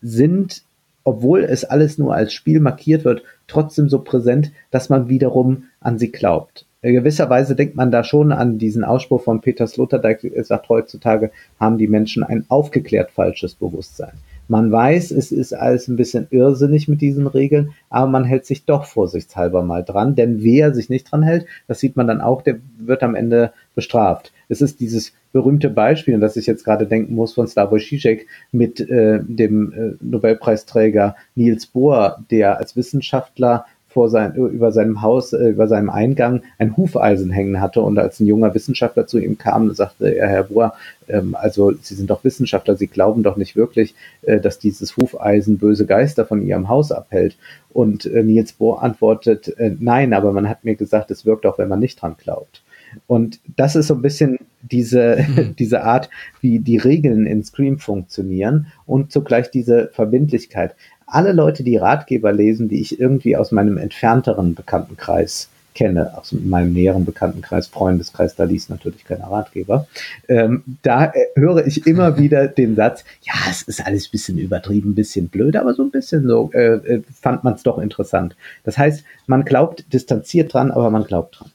Speaker 3: sind, obwohl es alles nur als Spiel markiert wird, trotzdem so präsent, dass man wiederum an sie glaubt. In gewisser Weise denkt man da schon an diesen Ausspruch von Peter Sloterdijk, er sagt, heutzutage haben die Menschen ein aufgeklärt falsches Bewusstsein. Man weiß, es ist alles ein bisschen irrsinnig mit diesen Regeln, aber man hält sich doch vorsichtshalber mal dran, denn wer sich nicht dran hält, das sieht man dann auch, der wird am Ende bestraft. Es ist dieses berühmte Beispiel, an das ich jetzt gerade denken muss, von Slavoj Žižek mit äh, dem äh, Nobelpreisträger Niels Bohr, der als Wissenschaftler vor sein, über seinem Haus, äh, über seinem Eingang ein Hufeisen hängen hatte und als ein junger Wissenschaftler zu ihm kam, sagte er, Herr Bohr, ähm, also Sie sind doch Wissenschaftler, Sie glauben doch nicht wirklich, äh, dass dieses Hufeisen böse Geister von Ihrem Haus abhält. Und äh, Niels Bohr antwortet, äh, nein, aber man hat mir gesagt, es wirkt auch, wenn man nicht dran glaubt. Und das ist so ein bisschen diese, mhm. diese Art, wie die Regeln in Scream funktionieren und zugleich diese Verbindlichkeit alle Leute, die Ratgeber lesen, die ich irgendwie aus meinem entfernteren Bekanntenkreis kenne, aus meinem näheren Bekanntenkreis, Freundeskreis, da liest natürlich keiner Ratgeber, ähm, da äh, höre ich immer wieder den Satz, ja, es ist alles ein bisschen übertrieben, ein bisschen blöd, aber so ein bisschen so äh, äh fand man es doch interessant. Das heißt, man glaubt distanziert dran, aber man glaubt dran.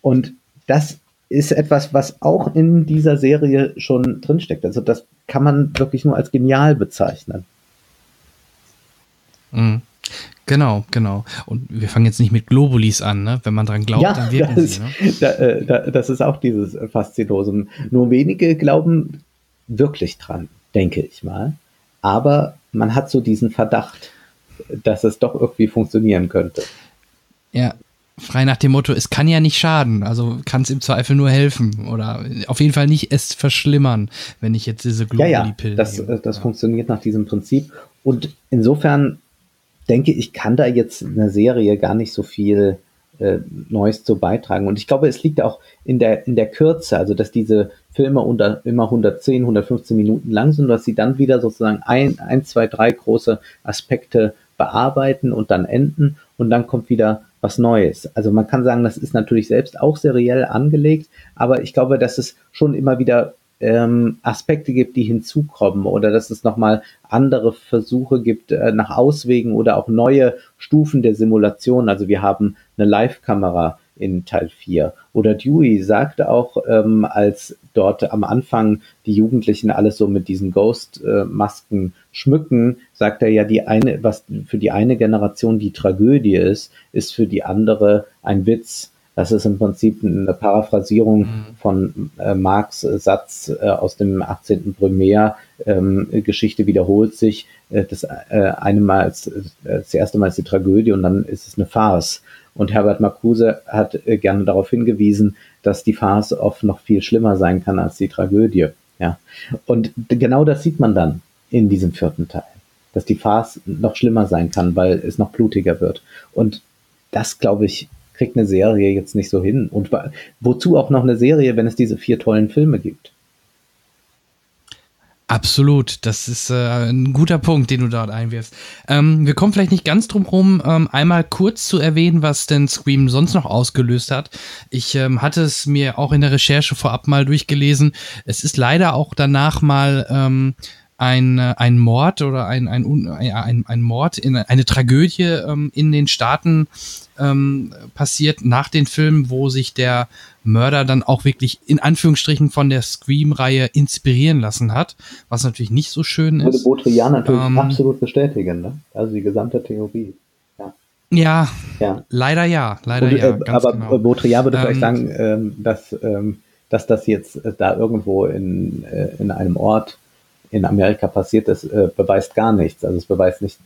Speaker 3: Und das ist etwas, was auch in dieser Serie schon drinsteckt. Also das kann man wirklich nur als genial bezeichnen.
Speaker 2: Mhm. Genau, genau. Und wir fangen jetzt nicht mit Globulis an, ne? Wenn man dran glaubt, ja, dann wirken
Speaker 3: das,
Speaker 2: sie. Ne?
Speaker 3: Da, äh, da, das ist auch dieses Faszinosum. Nur wenige glauben wirklich dran, denke ich mal. Aber man hat so diesen Verdacht, dass es doch irgendwie funktionieren könnte.
Speaker 2: Ja, frei nach dem Motto, es kann ja nicht schaden, also kann es im Zweifel nur helfen oder auf jeden Fall nicht es verschlimmern, wenn ich jetzt diese
Speaker 3: Globuli-Pillen ja, ja, das, nehme. Das ja. funktioniert nach diesem Prinzip und insofern denke, ich kann da jetzt in der Serie gar nicht so viel äh, Neues zu beitragen. Und ich glaube, es liegt auch in der, in der Kürze, also dass diese Filme unter, immer 110, 115 Minuten lang sind, dass sie dann wieder sozusagen ein, ein, zwei, drei große Aspekte bearbeiten und dann enden und dann kommt wieder was Neues. Also man kann sagen, das ist natürlich selbst auch seriell angelegt, aber ich glaube, dass es schon immer wieder ähm, Aspekte gibt, die hinzukommen oder dass es nochmal andere Versuche gibt äh, nach Auswegen oder auch neue Stufen der Simulation. Also wir haben eine Live-Kamera in Teil 4. Oder Dewey sagte auch, ähm, als dort am Anfang die Jugendlichen alles so mit diesen Ghost-Masken schmücken, sagt er ja, die eine, was für die eine Generation die Tragödie ist, ist für die andere ein Witz. Das ist im Prinzip eine Paraphrasierung mhm. von äh, Marx Satz äh, aus dem 18. Brumaire. Ähm, Geschichte wiederholt sich. Äh, das äh, eine Mal als, äh, das erste Mal ist die Tragödie und dann ist es eine Farce. Und Herbert Marcuse hat äh, gerne darauf hingewiesen, dass die Farce oft noch viel schlimmer sein kann als die Tragödie. Ja. Und genau das sieht man dann in diesem vierten Teil. Dass die Farce noch schlimmer sein kann, weil es noch blutiger wird. Und das, glaube ich, kriegt eine Serie jetzt nicht so hin. Und wozu auch noch eine Serie, wenn es diese vier tollen Filme gibt?
Speaker 2: Absolut, das ist äh, ein guter Punkt, den du dort einwirfst. Ähm, wir kommen vielleicht nicht ganz drum rum, ähm, einmal kurz zu erwähnen, was denn Scream sonst noch ausgelöst hat. Ich ähm, hatte es mir auch in der Recherche vorab mal durchgelesen. Es ist leider auch danach mal ähm, ein, äh, ein Mord oder ein, ein, ein, ein Mord, in, eine Tragödie ähm, in den Staaten ähm, passiert nach den Filmen, wo sich der Mörder dann auch wirklich in Anführungsstrichen von der Scream-Reihe inspirieren lassen hat, was natürlich nicht so schön ist.
Speaker 3: Würde Baudrillard natürlich ähm, absolut bestätigen, ne? Also die gesamte Theorie.
Speaker 2: Ja, ja, leider ja, leider Und, ja.
Speaker 3: Äh, aber genau. Baudrillard würde ähm, vielleicht sagen, ähm, dass, ähm, dass das jetzt äh, da irgendwo in, äh, in einem Ort in Amerika passiert ist, äh, beweist gar nichts. Also es beweist nicht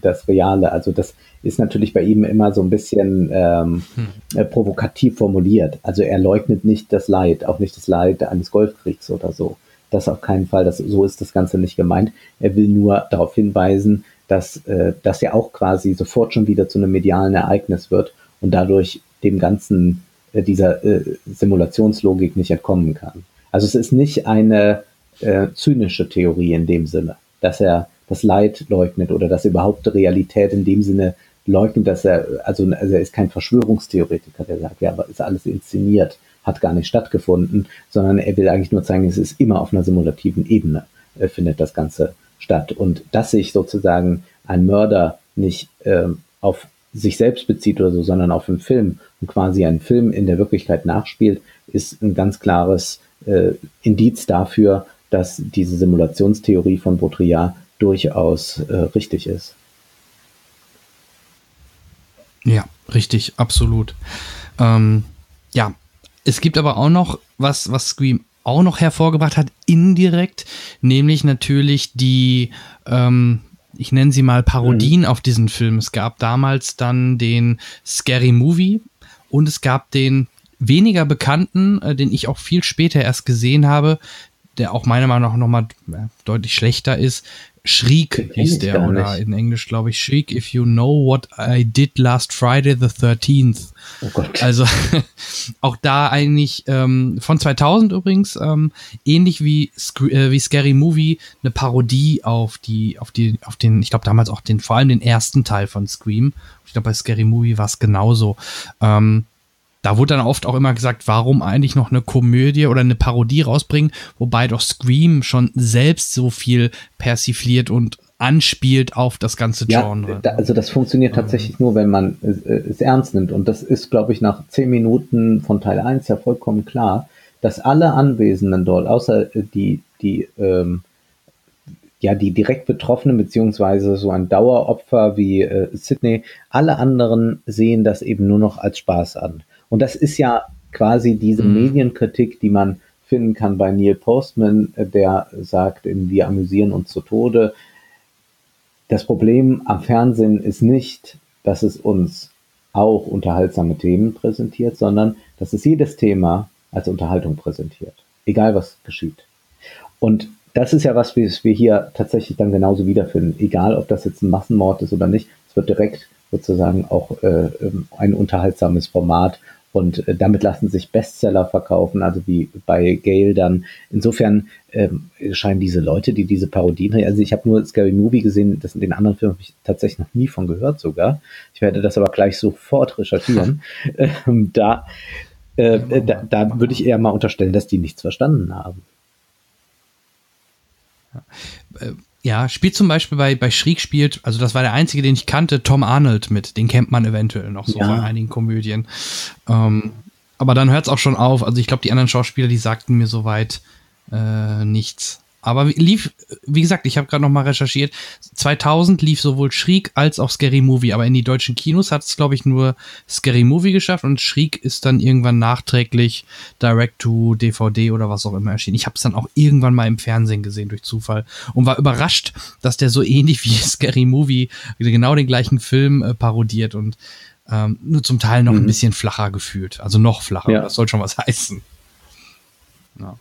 Speaker 3: das Reale. Also das ist natürlich bei ihm immer so ein bisschen ähm, hm. äh, provokativ formuliert. Also er leugnet nicht das Leid, auch nicht das Leid eines Golfkriegs oder so. das auf keinen Fall, das, so ist das Ganze nicht gemeint. Er will nur darauf hinweisen, dass äh, das ja auch quasi sofort schon wieder zu einem medialen Ereignis wird und dadurch dem ganzen äh, dieser äh, Simulationslogik nicht entkommen kann. Also es ist nicht eine äh, zynische Theorie in dem Sinne, dass er das Leid leugnet oder dass er überhaupt Realität in dem Sinne leugnet, dass er, also, also er ist kein Verschwörungstheoretiker, der sagt, ja, aber ist alles inszeniert, hat gar nicht stattgefunden, sondern er will eigentlich nur zeigen, es ist immer auf einer simulativen Ebene, äh, findet das Ganze statt. Und dass sich sozusagen ein Mörder nicht äh, auf sich selbst bezieht oder so, sondern auf einen Film und quasi einen Film in der Wirklichkeit nachspielt, ist ein ganz klares äh, Indiz dafür, dass diese Simulationstheorie von Baudrillard durchaus äh, richtig ist.
Speaker 2: Ja, richtig, absolut. Ähm, ja, es gibt aber auch noch was, was Scream auch noch hervorgebracht hat, indirekt, nämlich natürlich die, ähm, ich nenne sie mal Parodien mhm. auf diesen Film. Es gab damals dann den Scary Movie und es gab den weniger bekannten, äh, den ich auch viel später erst gesehen habe, der auch meiner Meinung nach nochmal äh, deutlich schlechter ist, Shriek hieß der, oder in Englisch glaube ich Shriek, if you know what I did last Friday the 13th. Oh Gott. Also auch da eigentlich ähm, von 2000 übrigens, ähm, ähnlich wie, äh, wie Scary Movie, eine Parodie auf die, auf die, auf den, ich glaube damals auch den, vor allem den ersten Teil von Scream. Ich glaube bei Scary Movie war es genauso. Ähm, da wurde dann oft auch immer gesagt, warum eigentlich noch eine Komödie oder eine Parodie rausbringen, wobei doch Scream schon selbst so viel persifliert und anspielt auf das ganze Genre.
Speaker 3: Ja, da, also das funktioniert ähm. tatsächlich nur, wenn man äh, es ernst nimmt. Und das ist, glaube ich, nach zehn Minuten von Teil 1 ja vollkommen klar, dass alle Anwesenden dort, außer die, die, ähm, ja, die direkt Betroffenen, beziehungsweise so ein Daueropfer wie äh, Sydney, alle anderen sehen das eben nur noch als Spaß an. Und das ist ja quasi diese mhm. Medienkritik, die man finden kann bei Neil Postman, äh, der sagt, wir amüsieren uns zu Tode. Das Problem am Fernsehen ist nicht, dass es uns auch unterhaltsame Themen präsentiert, sondern dass es jedes Thema als Unterhaltung präsentiert, egal was geschieht. Und das ist ja was, wie wir hier tatsächlich dann genauso wiederfinden, egal ob das jetzt ein Massenmord ist oder nicht. Es wird direkt sozusagen auch äh, ähm, ein unterhaltsames Format und äh, damit lassen sich Bestseller verkaufen, also wie bei Gale dann. Insofern ähm, scheinen diese Leute, die diese Parodien, also ich habe nur Scary Movie gesehen, das in den anderen Filmen habe ich tatsächlich noch nie von gehört sogar. Ich werde das aber gleich sofort recherchieren. ähm, da, äh, da, da würde ich eher mal unterstellen, dass die nichts verstanden haben.
Speaker 2: Ja. Spielt zum Beispiel bei, bei Schrieg spielt, also das war der einzige, den ich kannte, Tom Arnold mit. Den kennt man eventuell noch so ja. von einigen Komödien. Ähm, aber dann hört es auch schon auf. Also ich glaube, die anderen Schauspieler, die sagten mir soweit äh, nichts. Aber lief, wie gesagt, ich habe gerade noch mal recherchiert. 2000 lief sowohl Schriek als auch Scary Movie, aber in die deutschen Kinos hat es, glaube ich, nur Scary Movie geschafft und Schriek ist dann irgendwann nachträglich Direct to DVD oder was auch immer erschienen. Ich habe es dann auch irgendwann mal im Fernsehen gesehen durch Zufall und war überrascht, dass der so ähnlich wie Scary Movie genau den gleichen Film äh, parodiert und ähm, nur zum Teil noch mhm. ein bisschen flacher gefühlt. Also noch flacher. Ja. Das soll schon was heißen. Ja,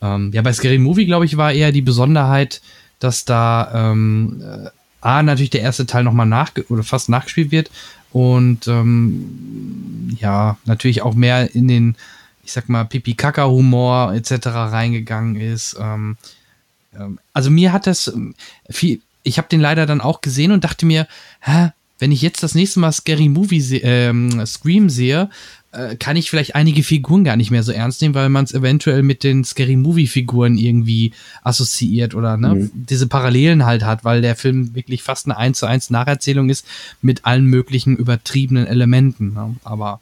Speaker 2: ähm, ja bei Scary Movie, glaube ich, war eher die Besonderheit, dass da ähm, äh, A, natürlich der erste Teil nochmal nach oder fast nachgespielt wird und ähm, ja, natürlich auch mehr in den, ich sag mal, Pipi-Kaka-Humor etc. reingegangen ist. Ähm, ähm, also mir hat das ähm, viel, ich habe den leider dann auch gesehen und dachte mir, hä, wenn ich jetzt das nächste Mal Scary Movie ähm, Scream sehe, äh, kann ich vielleicht einige Figuren gar nicht mehr so ernst nehmen, weil man es eventuell mit den Scary Movie Figuren irgendwie assoziiert oder ne, mhm. diese Parallelen halt hat, weil der Film wirklich fast eine 1 zu 1 Nacherzählung ist mit allen möglichen übertriebenen Elementen. Ne? Aber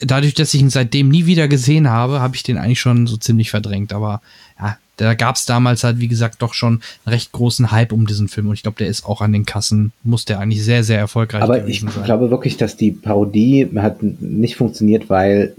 Speaker 2: dadurch, dass ich ihn seitdem nie wieder gesehen habe, habe ich den eigentlich schon so ziemlich verdrängt. Aber ja, da gab es damals halt, wie gesagt, doch schon einen recht großen Hype um diesen Film. Und ich glaube, der ist auch an den Kassen, muss der eigentlich sehr, sehr erfolgreich
Speaker 3: Aber ich sein. glaube wirklich, dass die Parodie hat nicht funktioniert, weil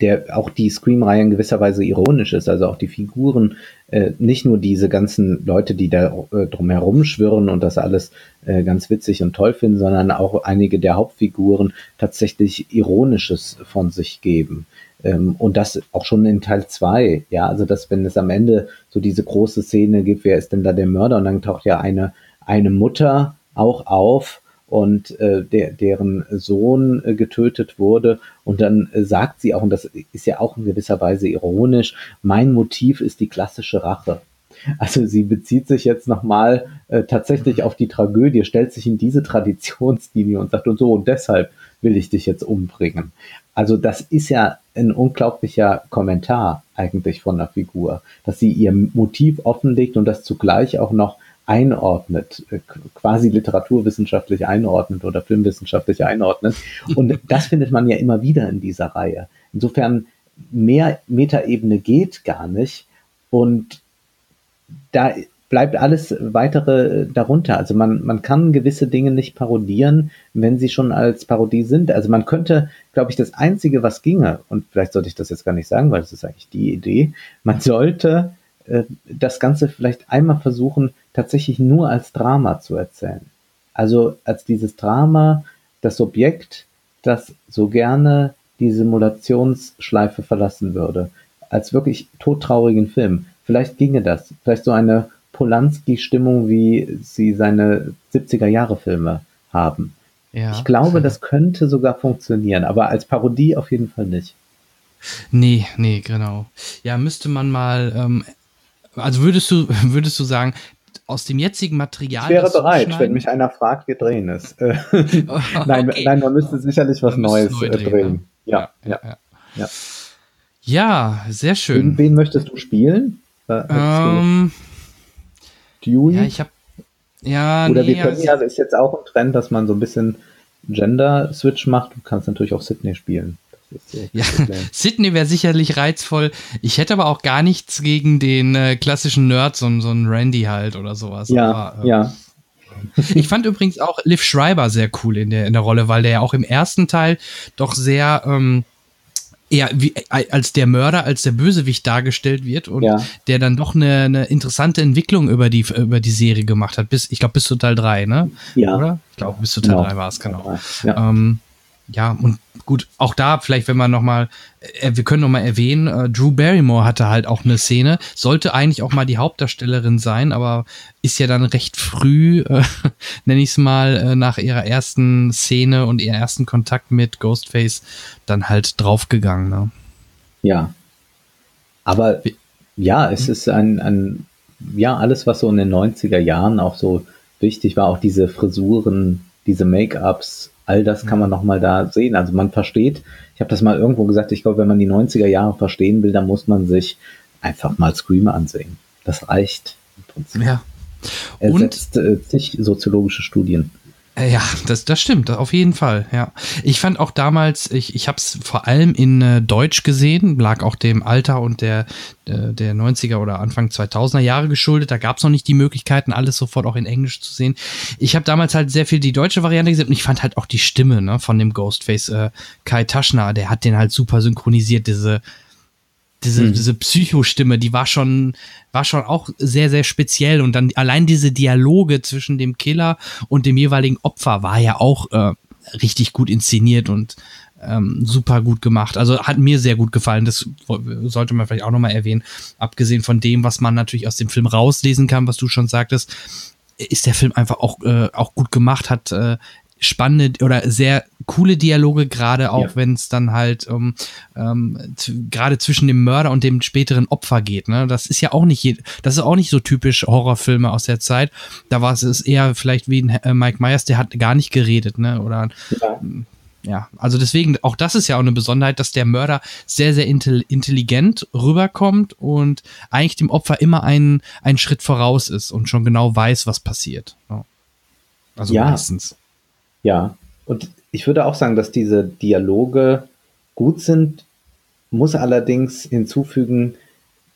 Speaker 3: der auch die Scream-Reihe in gewisser Weise ironisch ist, also auch die Figuren, äh, nicht nur diese ganzen Leute, die da äh, drumherum schwirren und das alles äh, ganz witzig und toll finden, sondern auch einige der Hauptfiguren tatsächlich Ironisches von sich geben. Ähm, und das auch schon in Teil zwei, ja, also dass wenn es am Ende so diese große Szene gibt, wer ist denn da der Mörder? Und dann taucht ja eine, eine Mutter auch auf, und äh, der, deren Sohn äh, getötet wurde. Und dann äh, sagt sie auch, und das ist ja auch in gewisser Weise ironisch, mein Motiv ist die klassische Rache. Also sie bezieht sich jetzt nochmal äh, tatsächlich auf die Tragödie, stellt sich in diese Traditionslinie und sagt, und so, und deshalb will ich dich jetzt umbringen. Also das ist ja ein unglaublicher Kommentar eigentlich von der Figur, dass sie ihr Motiv offenlegt und das zugleich auch noch einordnet, äh, quasi literaturwissenschaftlich einordnet oder filmwissenschaftlich einordnet. Und das findet man ja immer wieder in dieser Reihe. Insofern mehr Metaebene geht gar nicht. Und da bleibt alles weitere darunter. Also man, man kann gewisse Dinge nicht parodieren, wenn sie schon als Parodie sind. Also man könnte, glaube ich, das Einzige, was ginge, und vielleicht sollte ich das jetzt gar nicht sagen, weil das ist eigentlich die Idee, man sollte äh, das Ganze vielleicht einmal versuchen, tatsächlich nur als Drama zu erzählen. Also als dieses Drama, das Objekt, das so gerne die Simulationsschleife verlassen würde. Als wirklich todtraurigen Film. Vielleicht ginge das. Vielleicht so eine Polanski-Stimmung, wie sie seine 70er-Jahre-Filme haben. Ja. Ich glaube, das könnte sogar funktionieren, aber als Parodie auf jeden Fall nicht.
Speaker 2: Nee, nee, genau. Ja, müsste man mal ähm, also würdest du, würdest du sagen, aus dem jetzigen Material.
Speaker 3: Ich wäre bereit, wenn mich einer fragt, wir drehen es. nein, okay. nein, man müsste sicherlich was Neues neu drehen. drehen. Ne? Ja, ja, ja,
Speaker 2: ja, ja. sehr schön.
Speaker 3: Wen, wen möchtest du spielen?
Speaker 2: Ähm,
Speaker 3: Dewey?
Speaker 2: Ja, ich habe ja,
Speaker 3: Oder nee, wir können also ja, ist jetzt auch ein Trend, dass man so ein bisschen Gender-Switch macht. Du kannst natürlich auch Sydney spielen.
Speaker 2: Ja, Sydney wäre sicherlich reizvoll. Ich hätte aber auch gar nichts gegen den äh, klassischen Nerd, so, so ein Randy halt oder sowas.
Speaker 3: Ja,
Speaker 2: aber,
Speaker 3: äh, ja.
Speaker 2: Ich fand übrigens auch Liv Schreiber sehr cool in der, in der Rolle, weil der ja auch im ersten Teil doch sehr ähm, eher wie, als der Mörder, als der Bösewicht dargestellt wird und ja. der dann doch eine, eine interessante Entwicklung über die, über die Serie gemacht hat. Bis, ich glaube, bis zu Teil 3, ne?
Speaker 3: Ja.
Speaker 2: Oder? Ich glaube, bis zu Teil genau. 3 war es, genau. Ja. Ähm, ja, und gut, auch da vielleicht, wenn man noch mal, äh, wir können noch mal erwähnen, äh, Drew Barrymore hatte halt auch eine Szene, sollte eigentlich auch mal die Hauptdarstellerin sein, aber ist ja dann recht früh, äh, nenne ich es mal, äh, nach ihrer ersten Szene und ihrem ersten Kontakt mit Ghostface dann halt draufgegangen. Ne?
Speaker 3: Ja, aber ja, es ist ein, ein, ja, alles, was so in den 90er Jahren auch so wichtig war, auch diese Frisuren, diese Make-ups, all das kann man nochmal da sehen. Also man versteht, ich habe das mal irgendwo gesagt, ich glaube, wenn man die 90er Jahre verstehen will, dann muss man sich einfach mal Screamer ansehen. Das reicht im
Speaker 2: Prinzip. Ja.
Speaker 3: Er Und setzt äh, zig soziologische Studien.
Speaker 2: Äh, ja, das, das stimmt, auf jeden Fall, ja. Ich fand auch damals, ich, ich habe es vor allem in äh, Deutsch gesehen, lag auch dem Alter und der, äh, der 90er oder Anfang 2000er Jahre geschuldet. Da gab es noch nicht die Möglichkeiten, alles sofort auch in Englisch zu sehen. Ich habe damals halt sehr viel die deutsche Variante gesehen und ich fand halt auch die Stimme ne, von dem Ghostface äh, Kai Taschner, der hat den halt super synchronisiert, diese diese, hm. diese Psychostimme, die war schon, war schon auch sehr, sehr speziell. Und dann allein diese Dialoge zwischen dem Killer und dem jeweiligen Opfer war ja auch äh, richtig gut inszeniert und ähm, super gut gemacht. Also hat mir sehr gut gefallen. Das sollte man vielleicht auch nochmal erwähnen. Abgesehen von dem, was man natürlich aus dem Film rauslesen kann, was du schon sagtest, ist der Film einfach auch, äh, auch gut gemacht, hat äh, spannende oder sehr coole Dialoge, gerade auch ja. wenn es dann halt um, ähm, gerade zwischen dem Mörder und dem späteren Opfer geht. Ne? Das ist ja auch nicht, das ist auch nicht so typisch Horrorfilme aus der Zeit. Da war es eher vielleicht wie ein äh, Mike Myers, der hat gar nicht geredet, ne? Oder ja. ja. also deswegen, auch das ist ja auch eine Besonderheit, dass der Mörder sehr, sehr intelligent rüberkommt und eigentlich dem Opfer immer einen, einen Schritt voraus ist und schon genau weiß, was passiert.
Speaker 3: Also ja. meistens. Ja, und ich würde auch sagen, dass diese Dialoge gut sind, muss allerdings hinzufügen,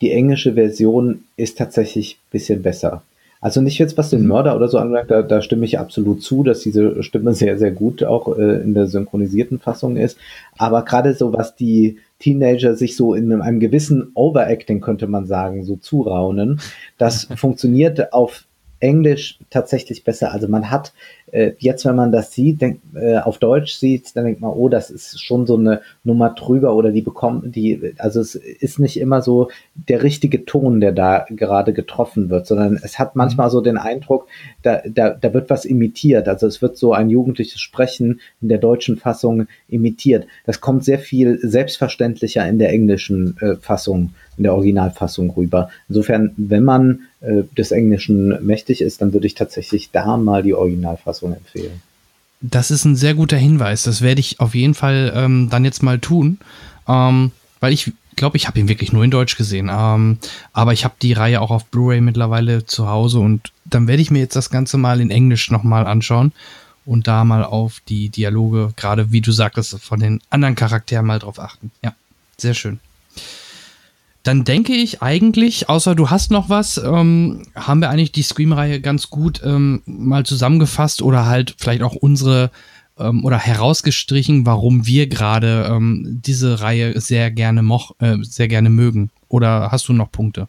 Speaker 3: die englische Version ist tatsächlich ein bisschen besser. Also nicht jetzt, was den mhm. Mörder oder so angeht, da, da stimme ich absolut zu, dass diese Stimme sehr, sehr gut auch äh, in der synchronisierten Fassung ist. Aber gerade so, was die, Teenager sich so in einem gewissen Overacting, könnte man sagen, so zuraunen. Das funktioniert auf Englisch tatsächlich besser. Also man hat äh, jetzt, wenn man das sieht, denk, äh, auf Deutsch sieht, dann denkt man, oh, das ist schon so eine Nummer drüber oder die bekommen, die, also es ist nicht immer so der richtige Ton, der da gerade getroffen wird, sondern es hat manchmal so den Eindruck, da, da, da wird was imitiert. Also es wird so ein jugendliches Sprechen in der deutschen Fassung imitiert. Das kommt sehr viel selbstverständlicher in der englischen äh, Fassung in der Originalfassung rüber. Insofern, wenn man äh, des Englischen mächtig ist, dann würde ich tatsächlich da mal die Originalfassung empfehlen.
Speaker 2: Das ist ein sehr guter Hinweis. Das werde ich auf jeden Fall ähm, dann jetzt mal tun, ähm, weil ich glaube, ich habe ihn wirklich nur in Deutsch gesehen. Ähm, aber ich habe die Reihe auch auf Blu-ray mittlerweile zu Hause und dann werde ich mir jetzt das Ganze mal in Englisch nochmal anschauen und da mal auf die Dialoge, gerade wie du sagtest, von den anderen Charakteren mal drauf achten. Ja, sehr schön dann denke ich eigentlich, außer du hast noch was, ähm, haben wir eigentlich die Scream-Reihe ganz gut ähm, mal zusammengefasst oder halt vielleicht auch unsere ähm, oder herausgestrichen, warum wir gerade ähm, diese Reihe sehr gerne moch, äh, sehr gerne mögen. Oder hast du noch Punkte?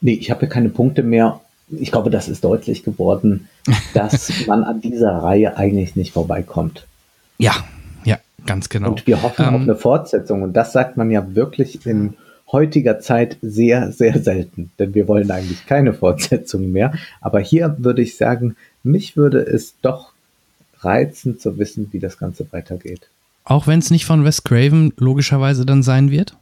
Speaker 3: Nee, ich habe keine Punkte mehr. Ich glaube, das ist deutlich geworden, dass man an dieser Reihe eigentlich nicht vorbeikommt.
Speaker 2: Ja, ja, ganz genau.
Speaker 3: Und wir hoffen auf ähm, eine Fortsetzung. Und das sagt man ja wirklich in heutiger Zeit sehr, sehr selten, denn wir wollen eigentlich keine Fortsetzung mehr. Aber hier würde ich sagen, mich würde es doch reizen zu wissen, wie das Ganze weitergeht.
Speaker 2: Auch wenn es nicht von Wes Craven logischerweise dann sein wird?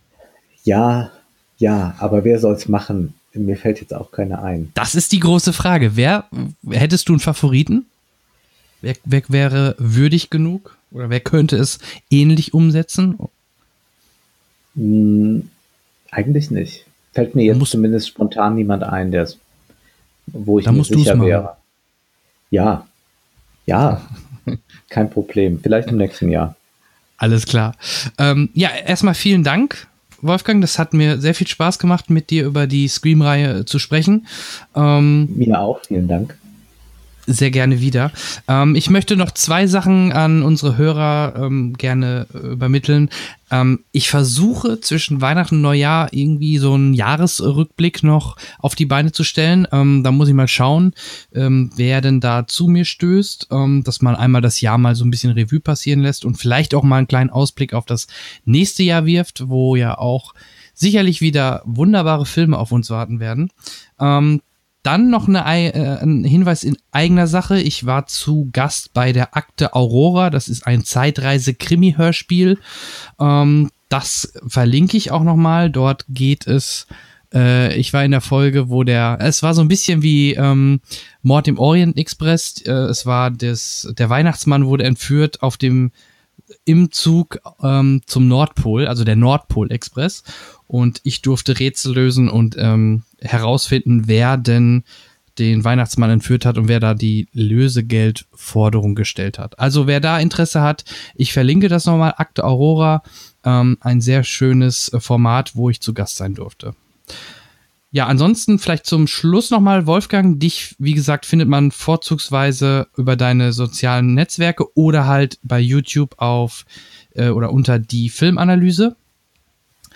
Speaker 3: Ja, ja, aber wer soll es machen? Mir fällt jetzt auch keiner ein.
Speaker 2: Das ist die große Frage. Wer hättest du einen Favoriten? Wer, wer wäre würdig genug? Oder wer könnte es ähnlich umsetzen?
Speaker 3: Hm, eigentlich nicht. Fällt mir jetzt musst, zumindest spontan niemand ein, der es, wo ich mir sicher wäre. Ja, ja, kein Problem. Vielleicht im nächsten Jahr.
Speaker 2: Alles klar. Ähm, ja, erstmal vielen Dank, Wolfgang. Das hat mir sehr viel Spaß gemacht, mit dir über die Scream-Reihe zu sprechen.
Speaker 3: Ähm, mir auch, vielen Dank
Speaker 2: sehr gerne wieder. Ähm, ich möchte noch zwei Sachen an unsere Hörer ähm, gerne äh, übermitteln. Ähm, ich versuche zwischen Weihnachten und Neujahr irgendwie so einen Jahresrückblick noch auf die Beine zu stellen. Ähm, da muss ich mal schauen, ähm, wer denn da zu mir stößt, ähm, dass man einmal das Jahr mal so ein bisschen Revue passieren lässt und vielleicht auch mal einen kleinen Ausblick auf das nächste Jahr wirft, wo ja auch sicherlich wieder wunderbare Filme auf uns warten werden. Ähm, dann noch eine, äh, ein Hinweis in eigener Sache. Ich war zu Gast bei der Akte Aurora. Das ist ein Zeitreise-Krimi-Hörspiel. Ähm, das verlinke ich auch nochmal. Dort geht es äh, ich war in der Folge, wo der, es war so ein bisschen wie ähm, Mord im Orient Express. Äh, es war das, der Weihnachtsmann wurde entführt auf dem im Zug ähm, zum Nordpol, also der Nordpol Express. Und ich durfte Rätsel lösen und ähm, herausfinden, wer denn den Weihnachtsmann entführt hat und wer da die Lösegeldforderung gestellt hat. Also wer da Interesse hat, ich verlinke das nochmal. Akte Aurora, ähm, ein sehr schönes äh, Format, wo ich zu Gast sein durfte. Ja, ansonsten vielleicht zum Schluss nochmal, Wolfgang, dich, wie gesagt, findet man vorzugsweise über deine sozialen Netzwerke oder halt bei YouTube auf äh, oder unter die Filmanalyse.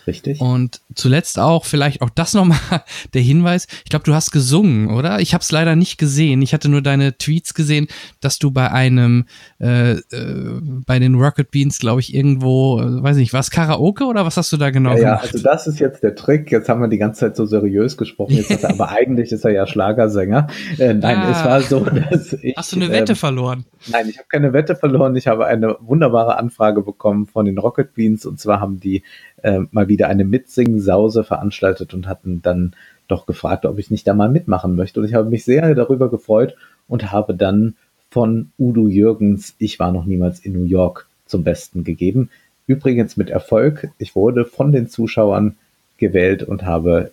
Speaker 3: Richtig.
Speaker 2: Und zuletzt auch, vielleicht auch das nochmal der Hinweis. Ich glaube, du hast gesungen, oder? Ich habe es leider nicht gesehen. Ich hatte nur deine Tweets gesehen, dass du bei einem, äh, äh, bei den Rocket Beans, glaube ich, irgendwo, äh, weiß nicht, was Karaoke oder was hast du da genau
Speaker 3: ja, gemacht? Ja, also das ist jetzt der Trick. Jetzt haben wir die ganze Zeit so seriös gesprochen. Jetzt er, aber eigentlich ist er ja Schlagersänger. Äh, nein, ah, es war so, dass ich.
Speaker 2: Hast du eine Wette ähm, verloren?
Speaker 3: Nein, ich habe keine Wette verloren. Ich habe eine wunderbare Anfrage bekommen von den Rocket Beans und zwar haben die äh, mal wieder eine Mitsingen-Sause veranstaltet und hatten dann doch gefragt, ob ich nicht da mal mitmachen möchte. Und ich habe mich sehr darüber gefreut und habe dann von Udo Jürgens Ich war noch niemals in New York zum Besten gegeben. Übrigens mit Erfolg. Ich wurde von den Zuschauern gewählt und habe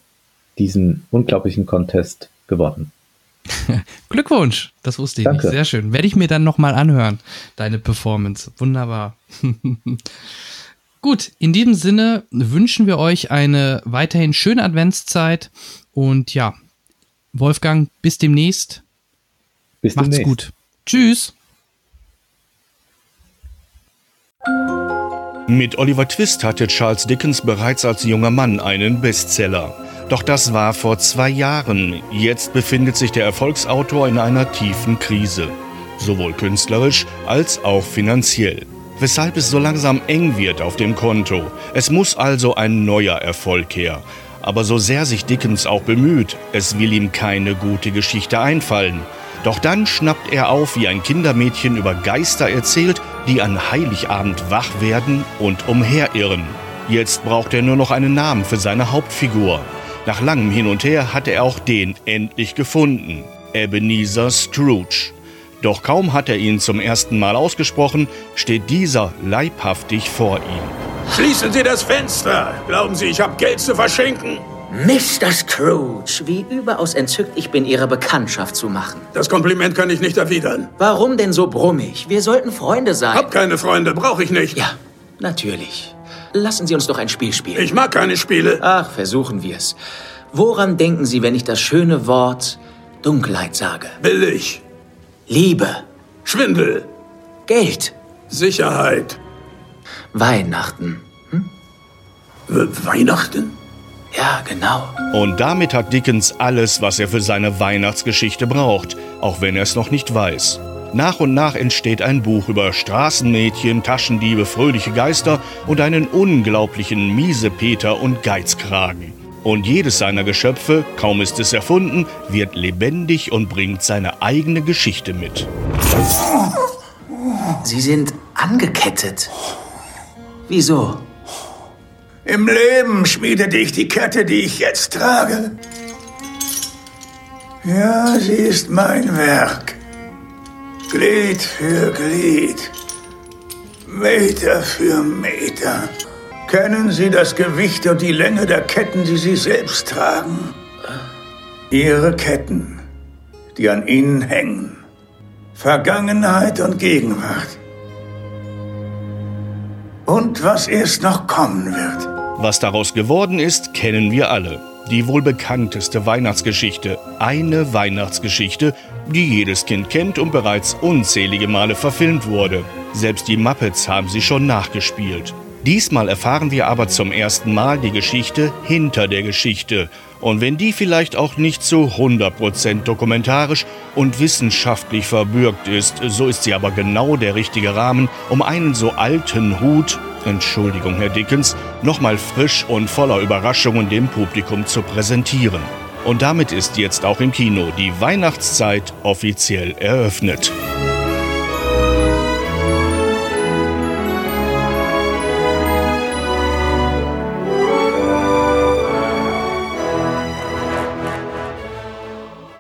Speaker 3: diesen unglaublichen Contest gewonnen.
Speaker 2: Glückwunsch, das wusste ich Danke. nicht. Sehr schön. Werde ich mir dann nochmal anhören, deine Performance. Wunderbar. Gut, in diesem Sinne wünschen wir euch eine weiterhin schöne Adventszeit und ja, Wolfgang, bis demnächst. Bis Macht's demnächst. gut. Tschüss.
Speaker 4: Mit Oliver Twist hatte Charles Dickens bereits als junger Mann einen Bestseller. Doch das war vor zwei Jahren. Jetzt befindet sich der Erfolgsautor in einer tiefen Krise. Sowohl künstlerisch als auch finanziell. Weshalb es so langsam eng wird auf dem Konto. Es muss also ein neuer Erfolg her. Aber so sehr sich Dickens auch bemüht, es will ihm keine gute Geschichte einfallen. Doch dann schnappt er auf, wie ein Kindermädchen über Geister erzählt, die an Heiligabend wach werden und umherirren. Jetzt braucht er nur noch einen Namen für seine Hauptfigur. Nach langem Hin und Her hat er auch den endlich gefunden. Ebenezer Scrooge. Doch kaum hat er ihn zum ersten Mal ausgesprochen, steht dieser leibhaftig vor ihm.
Speaker 5: Schließen Sie das Fenster! Glauben Sie, ich habe Geld zu verschenken?
Speaker 6: Mr. Scrooge, wie überaus entzückt ich bin, Ihre Bekanntschaft zu machen.
Speaker 5: Das Kompliment kann ich nicht erwidern.
Speaker 6: Warum denn so brummig? Wir sollten Freunde sein.
Speaker 5: Hab keine Freunde, brauche ich nicht.
Speaker 6: Ja, natürlich. Lassen Sie uns doch ein Spiel spielen.
Speaker 5: Ich mag keine Spiele.
Speaker 6: Ach, versuchen wir es. Woran denken Sie, wenn ich das schöne Wort Dunkelheit sage?
Speaker 5: Billig.
Speaker 6: Liebe.
Speaker 5: Schwindel.
Speaker 6: Geld.
Speaker 5: Sicherheit.
Speaker 6: Weihnachten. Hm?
Speaker 5: Weihnachten?
Speaker 6: Ja, genau.
Speaker 4: Und damit hat Dickens alles, was er für seine Weihnachtsgeschichte braucht, auch wenn er es noch nicht weiß. Nach und nach entsteht ein Buch über Straßenmädchen, Taschendiebe, fröhliche Geister und einen unglaublichen Miesepeter und Geizkragen. Und jedes seiner Geschöpfe, kaum ist es erfunden, wird lebendig und bringt seine eigene Geschichte mit.
Speaker 6: Sie sind angekettet. Wieso?
Speaker 5: Im Leben schmiedete ich die Kette, die ich jetzt trage. Ja, sie ist mein Werk. Glied für Glied. Meter für Meter. Kennen Sie das Gewicht und die Länge der Ketten, die Sie selbst tragen? Ihre Ketten, die an Ihnen hängen. Vergangenheit und Gegenwart. Und was erst noch kommen wird.
Speaker 4: Was daraus geworden ist, kennen wir alle. Die wohl bekannteste Weihnachtsgeschichte. Eine Weihnachtsgeschichte, die jedes Kind kennt und bereits unzählige Male verfilmt wurde. Selbst die Muppets haben sie schon nachgespielt. Diesmal erfahren wir aber zum ersten Mal die Geschichte hinter der Geschichte. Und wenn die vielleicht auch nicht zu 100% dokumentarisch und wissenschaftlich verbürgt ist, so ist sie aber genau der richtige Rahmen, um einen so alten Hut, Entschuldigung Herr Dickens, nochmal frisch und voller Überraschungen dem Publikum zu präsentieren. Und damit ist jetzt auch im Kino die Weihnachtszeit offiziell eröffnet.